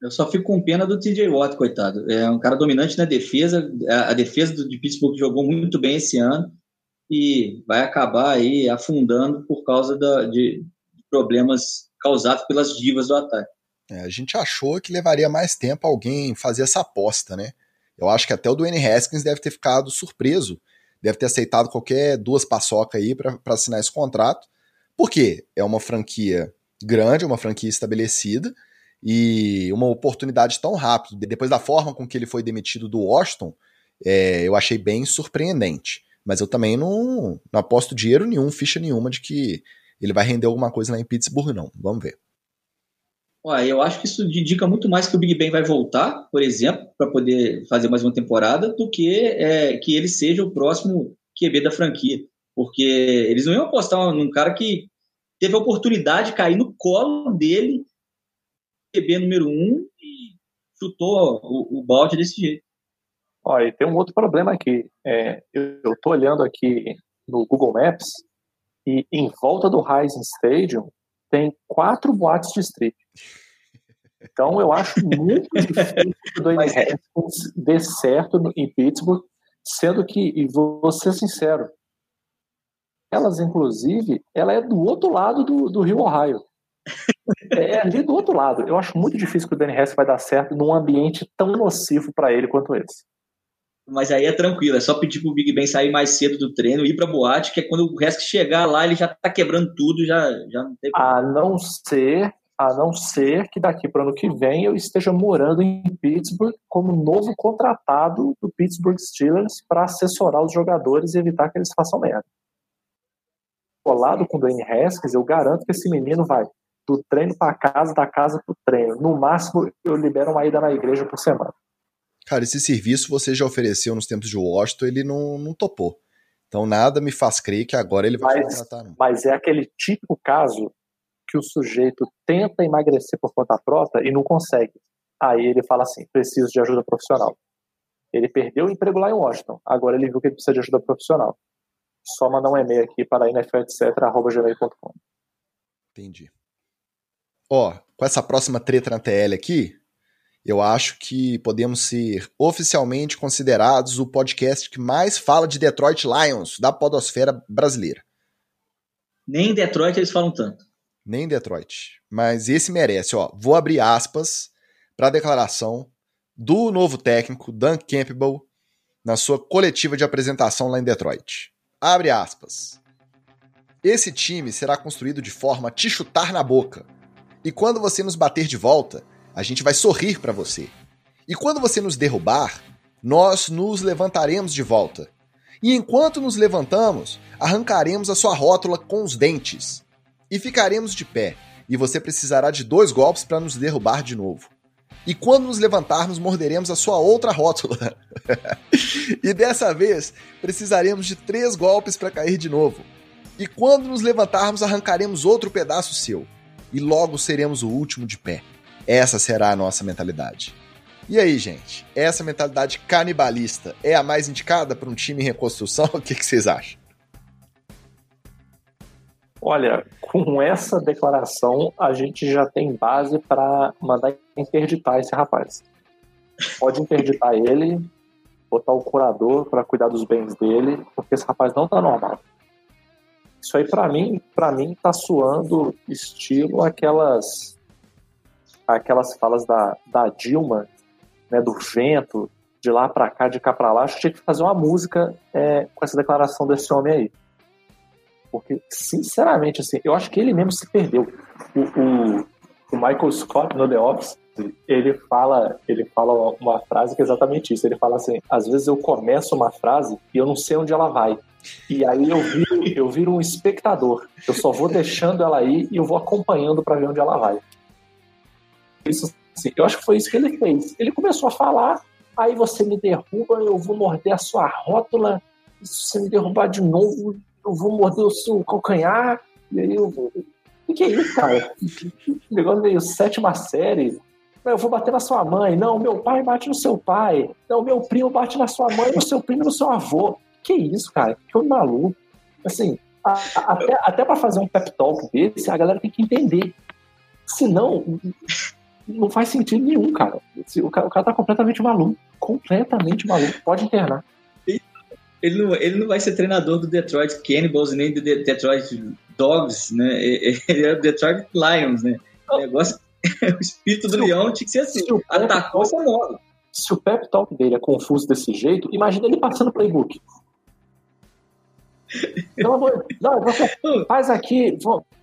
S2: Eu só fico com pena do TJ Watt, coitado. É um cara dominante na defesa. A defesa de Pittsburgh jogou muito bem esse ano e vai acabar aí afundando por causa da, de problemas causados pelas divas do ataque.
S1: É, a gente achou que levaria mais tempo alguém fazer essa aposta, né? Eu acho que até o Dwayne Haskins deve ter ficado surpreso, deve ter aceitado qualquer duas paçoca aí para assinar esse contrato, porque é uma franquia grande, uma franquia estabelecida e uma oportunidade tão rápida. Depois da forma com que ele foi demitido do Washington, é, eu achei bem surpreendente. Mas eu também não, não aposto dinheiro nenhum, ficha nenhuma de que ele vai render alguma coisa lá em Pittsburgh, não. Vamos ver.
S2: Ué, eu acho que isso indica muito mais que o Big Ben vai voltar, por exemplo, para poder fazer mais uma temporada, do que é, que ele seja o próximo QB da franquia. Porque eles não iam apostar num cara que teve a oportunidade de cair no colo dele, QB número um, e chutou o, o balde desse jeito.
S3: Olha, tem um outro problema aqui. É, eu estou olhando aqui no Google Maps e em volta do Rising Stadium tem quatro boates de strip. Então eu acho muito difícil que o Dwayne Haskins dê certo em Pittsburgh, sendo que, e vou ser sincero, elas, inclusive, ela é do outro lado do, do Rio Ohio. É ali do outro lado. Eu acho muito difícil que o Danny Hess vai dar certo num ambiente tão nocivo para ele quanto esse.
S2: Mas aí é tranquilo, é só pedir pro Big Ben sair mais cedo do treino, ir pra boate, que é quando o resto chegar lá, ele já tá quebrando tudo, já, já não tem
S3: problema. A não ser, a não ser que daqui para ano que vem eu esteja morando em Pittsburgh como novo contratado do Pittsburgh Steelers para assessorar os jogadores e evitar que eles façam merda. Colado com o Dwayne Haskins, eu garanto que esse menino vai do treino para casa, da casa pro treino. No máximo, eu libero uma ida na igreja por semana.
S1: Cara, esse serviço você já ofereceu nos tempos de Washington, ele não, não topou. Então nada me faz crer que agora ele vai
S3: mas, contratar. Não. Mas é aquele típico caso que o sujeito tenta emagrecer por conta própria e não consegue. Aí ele fala assim: preciso de ajuda profissional. Ele perdeu o emprego lá em Washington. Agora ele viu que ele precisa de ajuda profissional. Só mandar um e-mail aqui para nfl.etc.gmail.com.
S1: Entendi. Ó, com essa próxima treta na TL aqui, eu acho que podemos ser oficialmente considerados o podcast que mais fala de Detroit Lions da podosfera brasileira.
S2: Nem em Detroit eles falam tanto.
S1: Nem em Detroit. Mas esse merece, ó. Vou abrir aspas para a declaração do novo técnico, Dan Campbell, na sua coletiva de apresentação lá em Detroit. Abre aspas. Esse time será construído de forma a te chutar na boca. E quando você nos bater de volta, a gente vai sorrir para você. E quando você nos derrubar, nós nos levantaremos de volta. E enquanto nos levantamos, arrancaremos a sua rótula com os dentes. E ficaremos de pé, e você precisará de dois golpes para nos derrubar de novo. E quando nos levantarmos, morderemos a sua outra rótula. e dessa vez, precisaremos de três golpes para cair de novo. E quando nos levantarmos, arrancaremos outro pedaço seu. E logo seremos o último de pé. Essa será a nossa mentalidade. E aí, gente? Essa mentalidade canibalista é a mais indicada para um time em reconstrução? O que, que vocês acham?
S3: Olha, com essa declaração, a gente já tem base para mandar interditar esse rapaz. Pode interditar ele, botar o curador para cuidar dos bens dele, porque esse rapaz não tá normal. Isso aí para mim, para mim tá suando estilo aquelas aquelas falas da, da Dilma, né, do vento, de lá para cá, de cá para lá, acho que tinha que fazer uma música é, com essa declaração desse homem aí. Porque, sinceramente, assim, eu acho que ele mesmo se perdeu. O, o, o Michael Scott, no The Office, ele fala, ele fala uma frase que é exatamente isso. Ele fala assim: às vezes eu começo uma frase e eu não sei onde ela vai. E aí eu viro, eu viro um espectador. Eu só vou deixando ela aí e eu vou acompanhando para ver onde ela vai. Isso, assim, eu acho que foi isso que ele fez. Ele começou a falar, aí você me derruba, eu vou morder a sua rótula. Se você me derrubar de novo, eu vou morder o seu calcanhar, e aí eu vou. O que é isso, cara? O negócio meio sétima série. Eu vou bater na sua mãe. Não, meu pai bate no seu pai. Não, meu primo bate na sua mãe, no seu primo no seu avô. Que isso, cara? Que maluco. Assim, a, a, até, até para fazer um pep talk desse, a galera tem que entender. Senão, não faz sentido nenhum, cara. O cara, o cara tá completamente maluco. Completamente maluco. Pode internar.
S2: Ele não, ele não vai ser treinador do Detroit Cannibals nem do Detroit Dogs, né? Ele é do Detroit Lions, né? O negócio, o espírito do leão tinha que ser assim. Atacou, você morre.
S3: Se o pep talk dele é confuso desse jeito, imagina ele passando playbook. Pelo amor não, você faz aqui,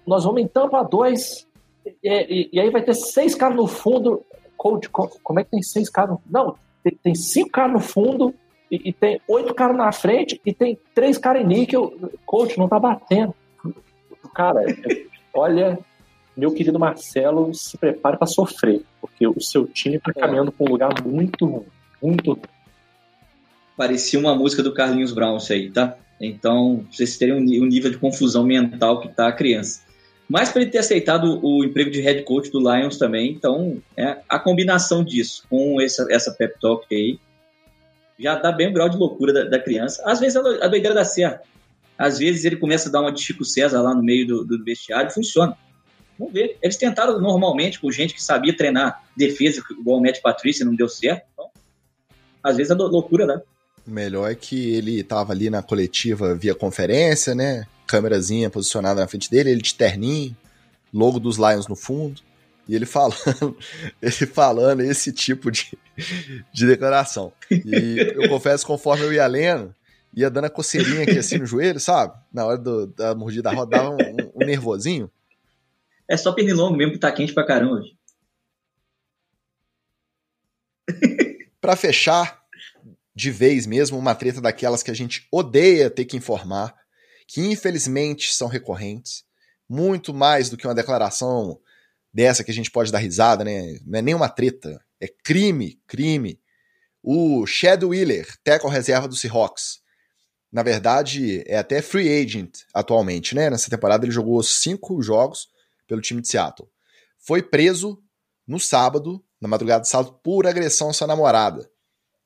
S3: nós vamos em tampa 2, e, e, e, aí vai ter seis caras no fundo. Coach, como é que tem seis caras? Não, tem, tem cinco caras no fundo, e, e tem oito caras na frente e tem três caras em níquel. Coach, não tá batendo. Cara, olha, meu querido Marcelo, se prepare para sofrer, porque o seu time tá caminhando para um lugar muito ruim, muito ruim.
S2: Parecia uma música do Carlinhos Brown isso aí, tá? Então, vocês terem um nível de confusão mental que tá a criança. Mas para ele ter aceitado o emprego de head coach do Lions também, então é, a combinação disso com essa, essa pep talk aí, já dá bem o grau de loucura da, da criança. Às vezes a, doideira dá certo. Às vezes ele começa a dar uma de Chico César lá no meio do, do vestiário e funciona. Vamos ver. Eles tentaram normalmente com gente que sabia treinar defesa, igual o Matt Patrícia, não deu certo. Então, às vezes a loucura dá.
S1: O melhor é que ele estava ali na coletiva via conferência, né? Câmerazinha posicionada na frente dele, ele de terninho, logo dos Lions no fundo. E ele falando, ele falando esse tipo de, de declaração. E eu confesso, conforme eu ia lendo, ia dando a coceirinha aqui assim no joelho, sabe? Na hora do, da mordida da roda, dava um, um, um, nervosinho.
S2: É só pernilongo mesmo que tá quente pra caramba hoje.
S1: pra fechar, de vez mesmo, uma treta daquelas que a gente odeia ter que informar, que infelizmente são recorrentes, muito mais do que uma declaração dessa que a gente pode dar risada, né? Não é nem uma treta, é crime, crime. O Chad Wheeler, tackle reserva do Seahawks, na verdade é até free agent atualmente, né? Nessa temporada ele jogou cinco jogos pelo time de Seattle. Foi preso no sábado, na madrugada de sábado, por agressão à sua namorada.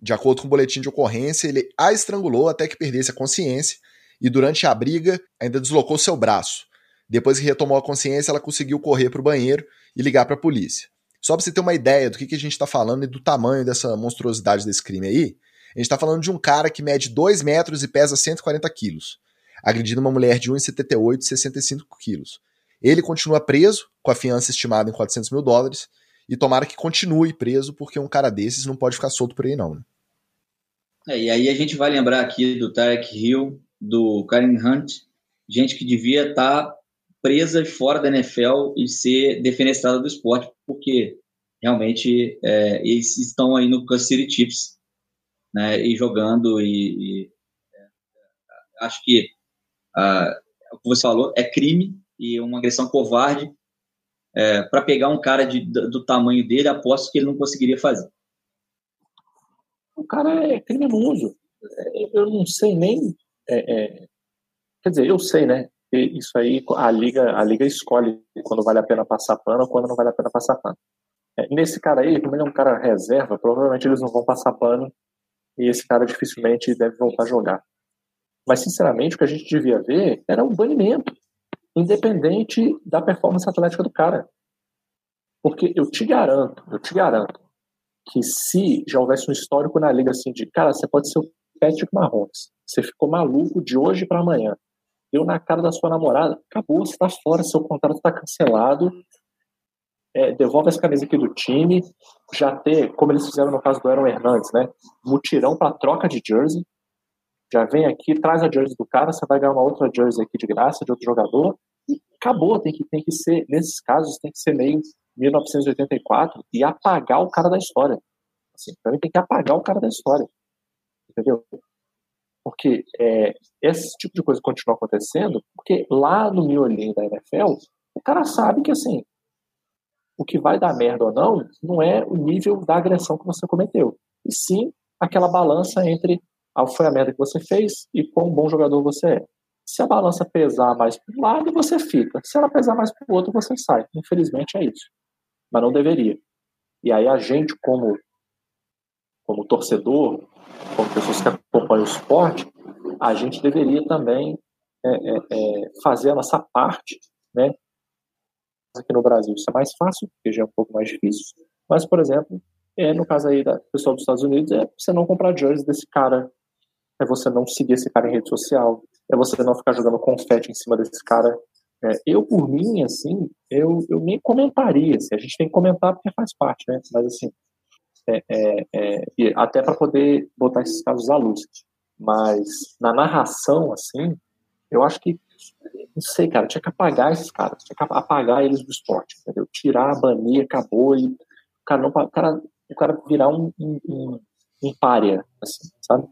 S1: De acordo com o boletim de ocorrência, ele a estrangulou até que perdesse a consciência e durante a briga ainda deslocou seu braço. Depois que retomou a consciência, ela conseguiu correr para o banheiro e ligar para a polícia. Só pra você ter uma ideia do que, que a gente tá falando e do tamanho dessa monstruosidade desse crime aí, a gente tá falando de um cara que mede 2 metros e pesa 140 quilos, agredindo uma mulher de 1,78 e 65 quilos. Ele continua preso, com a fiança estimada em 400 mil dólares, e tomara que continue preso, porque um cara desses não pode ficar solto por aí, não. Né?
S2: É, e aí a gente vai lembrar aqui do Tarek Hill, do Karen Hunt, gente que devia estar tá presa fora da NFL e ser defenestrada do esporte, porque realmente é, eles estão aí no Kansas City Chiefs, né, e jogando, e, e é, acho que ah, o que você falou é crime e uma agressão covarde é, para pegar um cara de, do tamanho dele, aposto que ele não conseguiria fazer.
S3: O cara é criminoso. Eu não sei nem. É, é, quer dizer, eu sei, né? Isso aí a liga, a liga escolhe quando vale a pena passar pano ou quando não vale a pena passar pano. É, nesse cara aí, como ele é um cara reserva, provavelmente eles não vão passar pano e esse cara dificilmente deve voltar a jogar. Mas, sinceramente, o que a gente devia ver era um banimento independente da performance atlética do cara. Porque eu te garanto, eu te garanto, que se já houvesse um histórico na liga assim de, cara, você pode ser o Patrick Mahomes, você ficou maluco de hoje para amanhã, deu na cara da sua namorada, acabou, você tá fora, seu contrato está cancelado, é, devolve essa camisa aqui do time, já ter, como eles fizeram no caso do Aaron Hernandes, né, mutirão para troca de jersey, já vem aqui, traz a jersey do cara, você vai ganhar uma outra jersey aqui de graça, de outro jogador, e acabou, tem que, tem que ser, nesses casos, tem que ser meio 1984 e apagar o cara da história. Assim, tem que apagar o cara da história. Entendeu? Porque é, esse tipo de coisa continua acontecendo, porque lá no miolinho da NFL, o cara sabe que assim, o que vai dar merda ou não, não é o nível da agressão que você cometeu. E sim aquela balança entre ah, foi a merda que você fez e quão bom jogador você é. Se a balança pesar mais para um lado, você fica. Se ela pesar mais para o outro, você sai. Infelizmente é isso. Mas não deveria. E aí a gente, como, como torcedor, como pessoas que acompanham o esporte, a gente deveria também é, é, é, fazer a nossa parte, né? Aqui no Brasil isso é mais fácil, porque já é um pouco mais difícil. Mas, por exemplo, é, no caso aí da pessoal dos Estados Unidos, é você não comprar jerseys desse cara, é você não seguir esse cara em rede social, é você não ficar jogando confete em cima desse cara. É, eu, por mim, assim, eu, eu nem comentaria. Assim, a gente tem que comentar porque faz parte, né? Mas, assim, é, é, é até para poder botar esses casos à luz. Mas na narração, assim, eu acho que, não sei, cara, tinha que apagar esses caras, tinha que apagar eles do esporte, entendeu? Tirar, banir, acabou e o cara, não, o cara, o cara virar um, um, um, um párea, assim, sabe?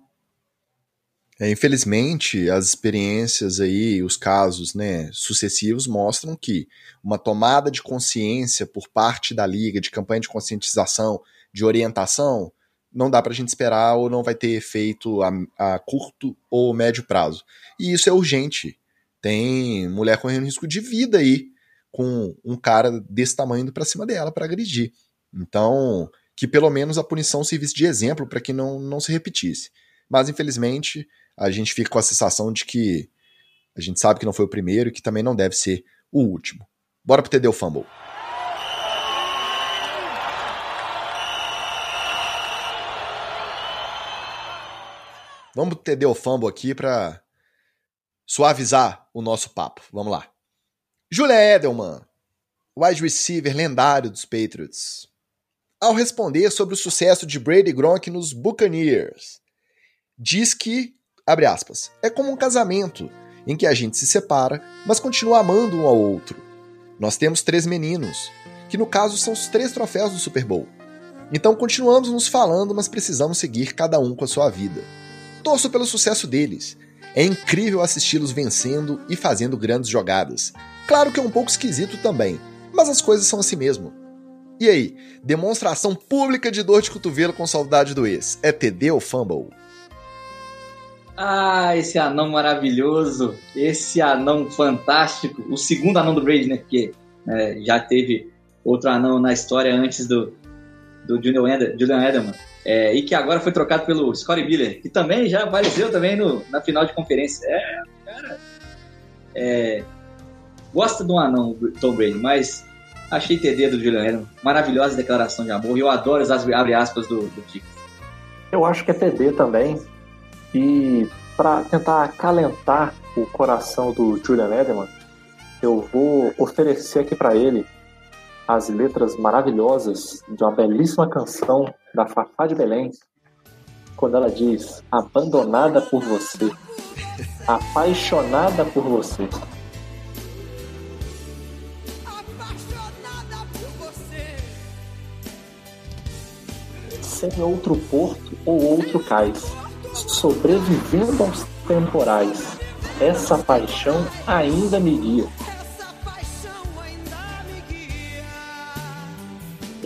S1: É, infelizmente, as experiências aí, os casos né, sucessivos mostram que uma tomada de consciência por parte da liga, de campanha de conscientização, de orientação, não dá para a gente esperar ou não vai ter efeito a, a, curto ou médio prazo. E isso é urgente. Tem mulher correndo risco de vida aí com um cara desse tamanho indo para cima dela para agredir. Então, que pelo menos a punição servisse de exemplo para que não, não se repetisse. Mas, infelizmente, a gente fica com a sensação de que a gente sabe que não foi o primeiro e que também não deve ser o último. Bora pro TD Fumble. Vamos TD o Fumble aqui para suavizar o nosso papo. Vamos lá. Julia Edelman, wide receiver lendário dos Patriots. Ao responder sobre o sucesso de Brady Gronk nos Buccaneers, diz que Abre aspas. É como um casamento, em que a gente se separa, mas continua amando um ao outro. Nós temos três meninos, que no caso são os três troféus do Super Bowl. Então continuamos nos falando, mas precisamos seguir cada um com a sua vida. Torço pelo sucesso deles. É incrível assisti-los vencendo e fazendo grandes jogadas. Claro que é um pouco esquisito também, mas as coisas são assim mesmo. E aí, demonstração pública de dor de cotovelo com saudade do ex. É TD ou Fumble?
S2: Ah, esse anão maravilhoso, esse anão fantástico, o segundo anão do Brady, né? Porque é, já teve outro anão na história antes do, do Julian, Edelman, é, e que agora foi trocado pelo Scottie Miller, que também já apareceu também no, na final de conferência. É, cara, é, gosta do anão Tom Brady, mas Achei TD do Julian Edelman. Maravilhosa declaração de amor. E eu adoro as abre aspas do, do Tico.
S3: Eu acho que é TD também. E para tentar acalentar o coração do Julian Edelman, eu vou oferecer aqui para ele as letras maravilhosas de uma belíssima canção da Fafá de Belém, quando ela diz: Abandonada por você, apaixonada por você. Sem outro porto ou outro cais, sobrevivendo aos temporais, essa paixão ainda me guia.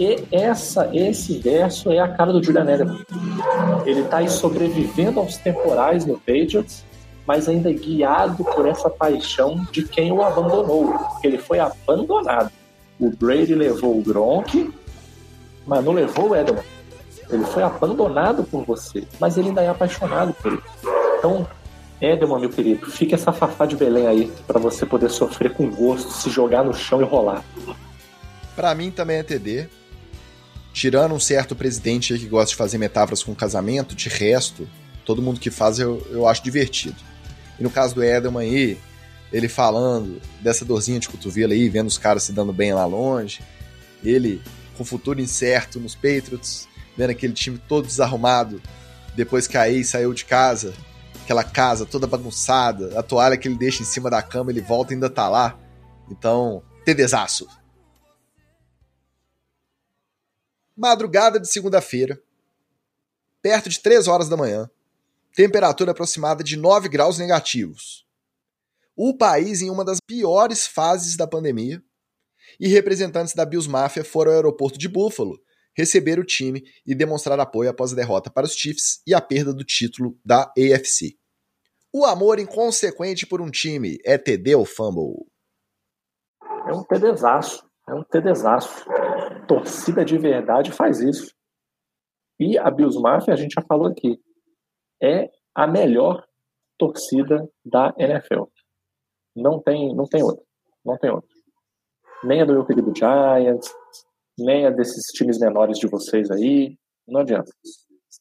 S3: E essa, esse verso é a cara do Julian Edelman. Ele está aí sobrevivendo aos temporais no Patriots, mas ainda guiado por essa paixão de quem o abandonou. Ele foi abandonado. O Brady levou o Gronk, mas não levou o Edelman. Ele foi abandonado por você, mas ele ainda é apaixonado por ele. Então, Edelman, meu querido, fica essa fafá de Belém aí para você poder sofrer com gosto, se jogar no chão e rolar.
S1: Para mim também é TD tirando um certo presidente que gosta de fazer metáforas com casamento, de resto, todo mundo que faz eu, eu acho divertido. E no caso do Edelman aí, ele falando dessa dorzinha de cotovelo aí, vendo os caras se dando bem lá longe, ele com futuro incerto nos Patriots, vendo aquele time todo desarrumado, depois que a ex saiu de casa, aquela casa toda bagunçada, a toalha que ele deixa em cima da cama, ele volta e ainda tá lá. Então, tedesaço. Madrugada de segunda-feira, perto de 3 horas da manhã, temperatura aproximada de 9 graus negativos. O país em uma das piores fases da pandemia, e representantes da Bills Mafia foram ao aeroporto de Buffalo receber o time e demonstrar apoio após a derrota para os Chiefs e a perda do título da AFC. O amor inconsequente por um time é TD ou fumble?
S3: É um TDzaço. É um TDzaço. Torcida de verdade faz isso. E a Bills Mafia, a gente já falou aqui, é a melhor torcida da NFL. Não tem, não tem outra. Não tem outra. Nem a do meu querido Giants, nem a desses times menores de vocês aí. Não adianta.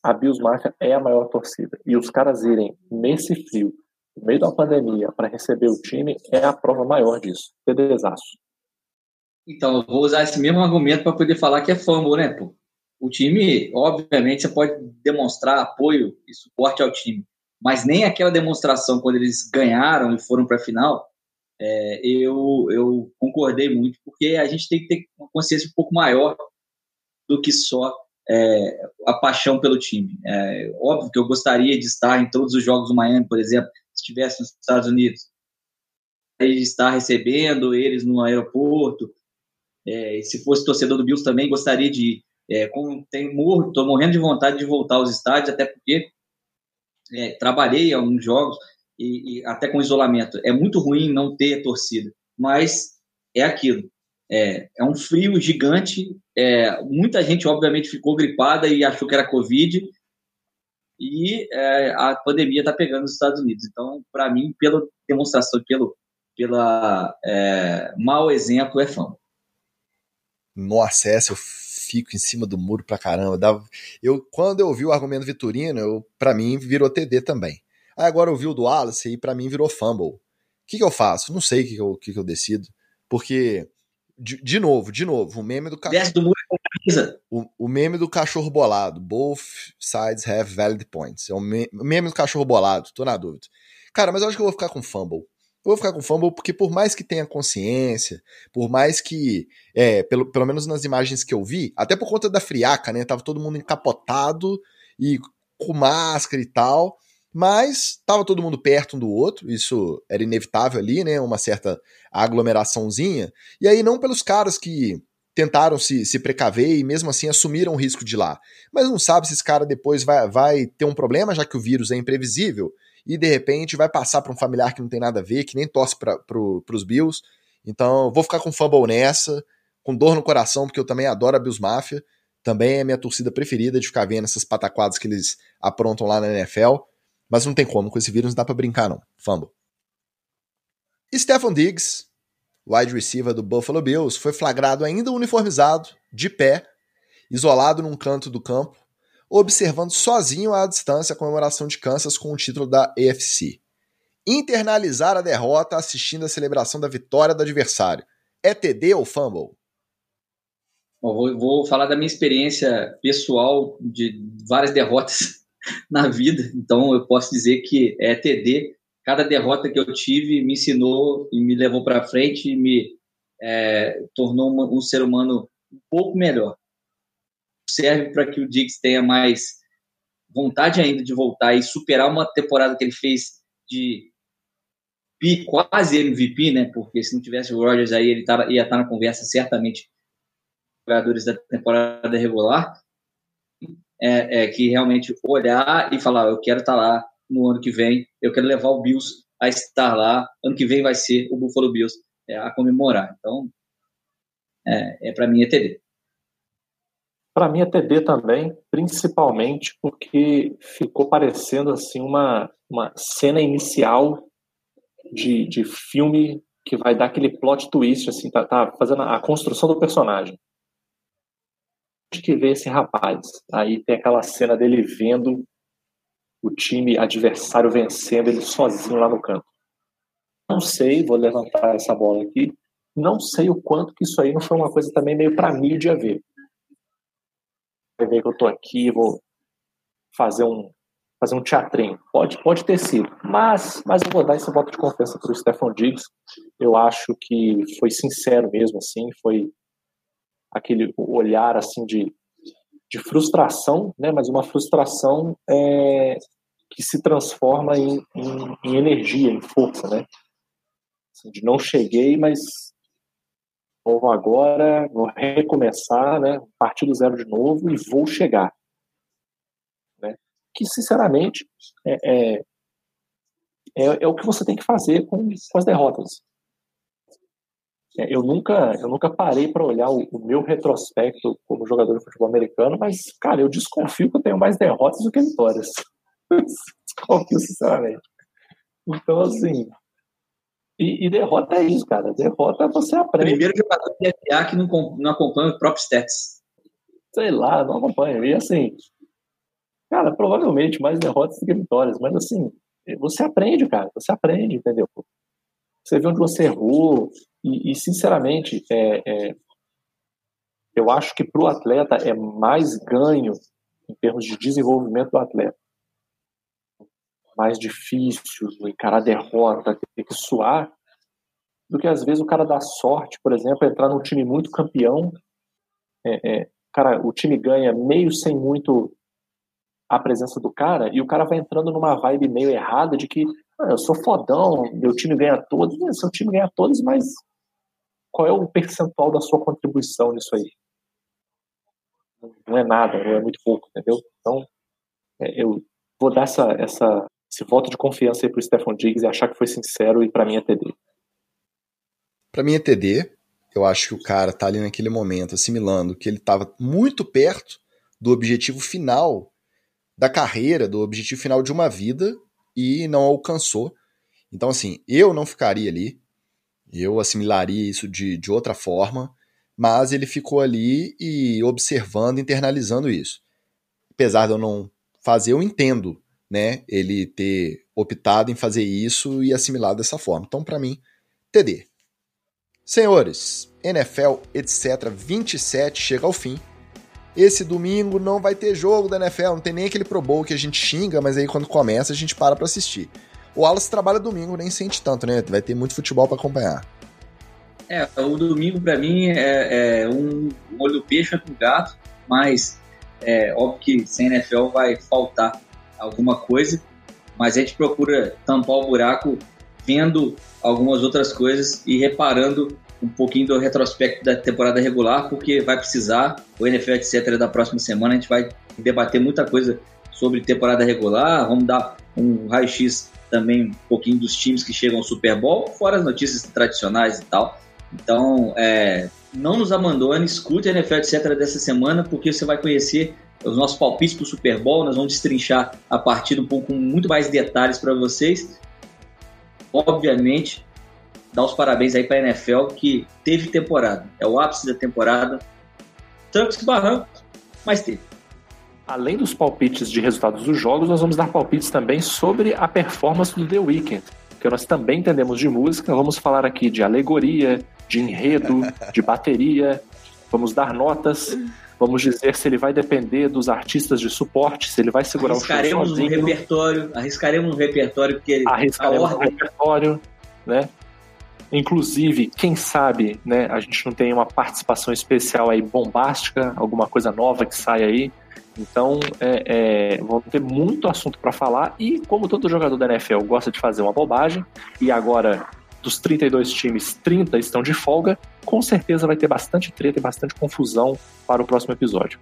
S3: A Bills Mafia é a maior torcida. E os caras irem nesse frio, no meio da pandemia, para receber o time, é a prova maior disso. TDzaço.
S2: Então, eu vou usar esse mesmo argumento para poder falar que é fumble, né, pô? O time, obviamente, você pode demonstrar apoio e suporte ao time, mas nem aquela demonstração quando eles ganharam e foram para a final, é, eu, eu concordei muito, porque a gente tem que ter uma consciência um pouco maior do que só é, a paixão pelo time. É, óbvio que eu gostaria de estar em todos os jogos do Miami, por exemplo, se estivesse nos Estados Unidos, de estar recebendo eles no aeroporto, é, se fosse torcedor do Bills também, gostaria de. É, como tem morro, estou morrendo de vontade de voltar aos estádios, até porque é, trabalhei alguns jogos e, e, até com isolamento. É muito ruim não ter torcida, mas é aquilo. É, é um frio gigante. É, muita gente, obviamente, ficou gripada e achou que era Covid. E é, a pandemia está pegando os Estados Unidos. Então, para mim, pela demonstração, pelo pela é, mau exemplo, é fã
S1: no acesso, eu fico em cima do muro pra caramba. Eu, quando eu ouvi o argumento Vitorino, eu, pra mim virou TD também. Aí agora eu vi o do Wallace e pra mim virou fumble. O que, que eu faço? Não sei o que, que, eu, que, que eu decido. Porque, de, de, novo, de novo, o meme do cachorro.
S2: do muro
S1: o, o meme do cachorro bolado. Both sides have valid points. É o meme do cachorro bolado, tô na dúvida. Cara, mas eu acho que eu vou ficar com fumble. Vou ficar com fumble porque por mais que tenha consciência, por mais que, é, pelo, pelo menos nas imagens que eu vi, até por conta da friaca, né, tava todo mundo encapotado e com máscara e tal, mas tava todo mundo perto um do outro, isso era inevitável ali, né, uma certa aglomeraçãozinha, e aí não pelos caras que tentaram se, se precaver e mesmo assim assumiram o risco de ir lá, mas não sabe se esse cara depois vai, vai ter um problema, já que o vírus é imprevisível, e de repente vai passar para um familiar que não tem nada a ver, que nem torce para os Bills. Então, vou ficar com fumble nessa, com dor no coração, porque eu também adoro a Bills Mafia. Também é minha torcida preferida de ficar vendo essas pataquadas que eles aprontam lá na NFL. Mas não tem como, com esse vírus não dá para brincar, não. Fumble. Stefan Diggs, wide receiver do Buffalo Bills, foi flagrado ainda uniformizado, de pé, isolado num canto do campo, observando sozinho à distância a comemoração de Kansas com o título da AFC. Internalizar a derrota assistindo a celebração da vitória do adversário. É TD ou fumble?
S2: Vou, vou, falar da minha experiência pessoal de várias derrotas na vida, então eu posso dizer que é TD. Cada derrota que eu tive me ensinou e me levou para frente e me é, tornou um ser humano um pouco melhor. Serve para que o Diggs tenha mais vontade ainda de voltar e superar uma temporada que ele fez de quase MVP, né? Porque se não tivesse o Rodgers aí, ele tava, ia estar na conversa certamente jogadores da temporada regular. É, é, que realmente olhar e falar, eu quero estar lá no ano que vem, eu quero levar o Bills a estar lá, ano que vem vai ser o Buffalo Bills é, a comemorar. Então, é, é para mim é TD.
S3: Para mim é TD também, principalmente porque ficou parecendo assim uma, uma cena inicial de, de filme que vai dar aquele plot twist, assim, tá, tá fazendo a construção do personagem. que vê esse rapaz? Aí tem aquela cena dele vendo o time adversário vencendo ele sozinho lá no campo. Não sei, vou levantar essa bola aqui. Não sei o quanto que isso aí não foi uma coisa também meio para mídia ver. Ver que eu tô aqui, vou fazer um fazer um teatrinho. Pode, pode ter sido. Mas, mas eu vou dar esse voto de confiança para o Stefan Diggs. Eu acho que foi sincero mesmo, assim, foi aquele olhar assim de, de frustração, né? Mas uma frustração é, que se transforma em, em, em, energia, em força, né? Assim, de não cheguei, mas vou agora, vou recomeçar, né? Partir do zero de novo e vou chegar que, sinceramente, é, é, é, é, o que você tem que fazer com, com as derrotas. É, eu nunca, eu nunca parei para olhar o, o, meu retrospecto como jogador de futebol americano, mas, cara, eu desconfio que eu tenho mais derrotas do que vitórias. desconfio, sinceramente. Então, assim. E, e, derrota é isso, cara. Derrota você aprende.
S2: Primeiro jogador de FA que não, não acompanha o próprio stats.
S3: Sei lá, não acompanha. E assim, Cara, provavelmente mais derrotas do que vitórias, mas assim, você aprende, cara, você aprende, entendeu? Você vê onde você errou, e, e sinceramente, é, é, eu acho que para o atleta é mais ganho em termos de desenvolvimento do atleta. Mais difícil encarar derrota, ter que suar, do que às vezes o cara dá sorte, por exemplo, entrar num time muito campeão, é, é, cara, o time ganha meio sem muito a presença do cara e o cara vai entrando numa vibe meio errada de que ah, eu sou fodão, meu time ganha todos. É, seu time ganha todos, mas qual é o percentual da sua contribuição nisso aí? Não é nada, não é muito pouco, entendeu? Então, é, eu vou dar essa, essa, esse voto de confiança aí pro Stefan Diggs e achar que foi sincero e para mim é TD.
S1: Para mim é TD. Eu acho que o cara tá ali naquele momento assimilando que ele estava muito perto do objetivo final da carreira, do objetivo final de uma vida e não alcançou. Então, assim, eu não ficaria ali, eu assimilaria isso de, de outra forma, mas ele ficou ali e observando, internalizando isso. Apesar de eu não fazer, eu entendo, né, ele ter optado em fazer isso e assimilado dessa forma. Então, para mim, TD. Senhores, NFL, etc. 27 chega ao fim. Esse domingo não vai ter jogo da NFL, não tem nem aquele Pro Bowl que a gente xinga, mas aí quando começa a gente para pra assistir. O Wallace trabalha domingo, nem sente tanto, né? Vai ter muito futebol para acompanhar.
S2: É, o domingo para mim é, é, um olho do peixe com gato, mas é óbvio que sem NFL vai faltar alguma coisa, mas a gente procura tampar o buraco vendo algumas outras coisas e reparando um pouquinho do retrospecto da temporada regular, porque vai precisar, o NFL, etc., da próxima semana, a gente vai debater muita coisa sobre temporada regular, vamos dar um raio-x também um pouquinho dos times que chegam ao Super Bowl, fora as notícias tradicionais e tal. Então, é, não nos abandone, escute a NFL, etc., dessa semana, porque você vai conhecer os nossos palpites para o Super Bowl, nós vamos destrinchar a partida um pouco com muito mais detalhes para vocês. Obviamente, dar os parabéns aí para a NFL que teve temporada. É o ápice da temporada. Trancos e barrancos, mas teve.
S3: Além dos palpites de resultados dos jogos, nós vamos dar palpites também sobre a performance do The Weeknd, porque nós também entendemos de música. Vamos falar aqui de alegoria, de enredo, de bateria. Vamos dar notas. Vamos dizer se ele vai depender dos artistas de suporte, se ele vai segurar o show
S2: sozinho. no repertório, arriscaremos no repertório, porque
S3: arriscaremos a ordem... no repertório, né? Inclusive, quem sabe, né, a gente não tem uma participação especial aí bombástica, alguma coisa nova que sai aí. Então, é, é, vão ter muito assunto para falar. E como todo jogador da NFL gosta de fazer uma bobagem, e agora dos 32 times, 30 estão de folga, com certeza vai ter bastante treta e bastante confusão para o próximo episódio.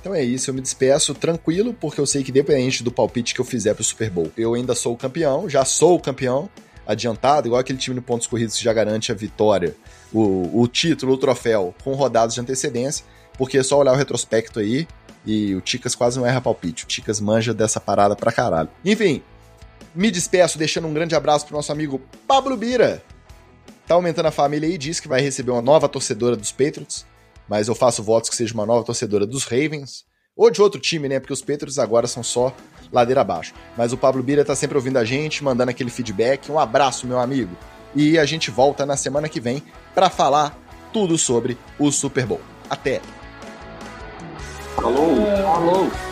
S1: Então é isso, eu me despeço tranquilo, porque eu sei que dependente do palpite que eu fizer pro Super Bowl, eu ainda sou o campeão, já sou o campeão, adiantado, igual aquele time no pontos corridos que já garante a vitória, o, o título, o troféu, com rodadas de antecedência, porque é só olhar o retrospecto aí e o Ticas quase não erra palpite. O Ticas manja dessa parada pra caralho. Enfim, me despeço deixando um grande abraço pro nosso amigo Pablo Bira. Tá aumentando a família e diz que vai receber uma nova torcedora dos Patriots, mas eu faço votos que seja uma nova torcedora dos Ravens. Ou de outro time, né? Porque os Patriots agora são só ladeira abaixo. Mas o Pablo Bira tá sempre ouvindo a gente, mandando aquele feedback. Um abraço, meu amigo. E a gente volta na semana que vem para falar tudo sobre o Super Bowl. Até!
S3: Falou! Falou!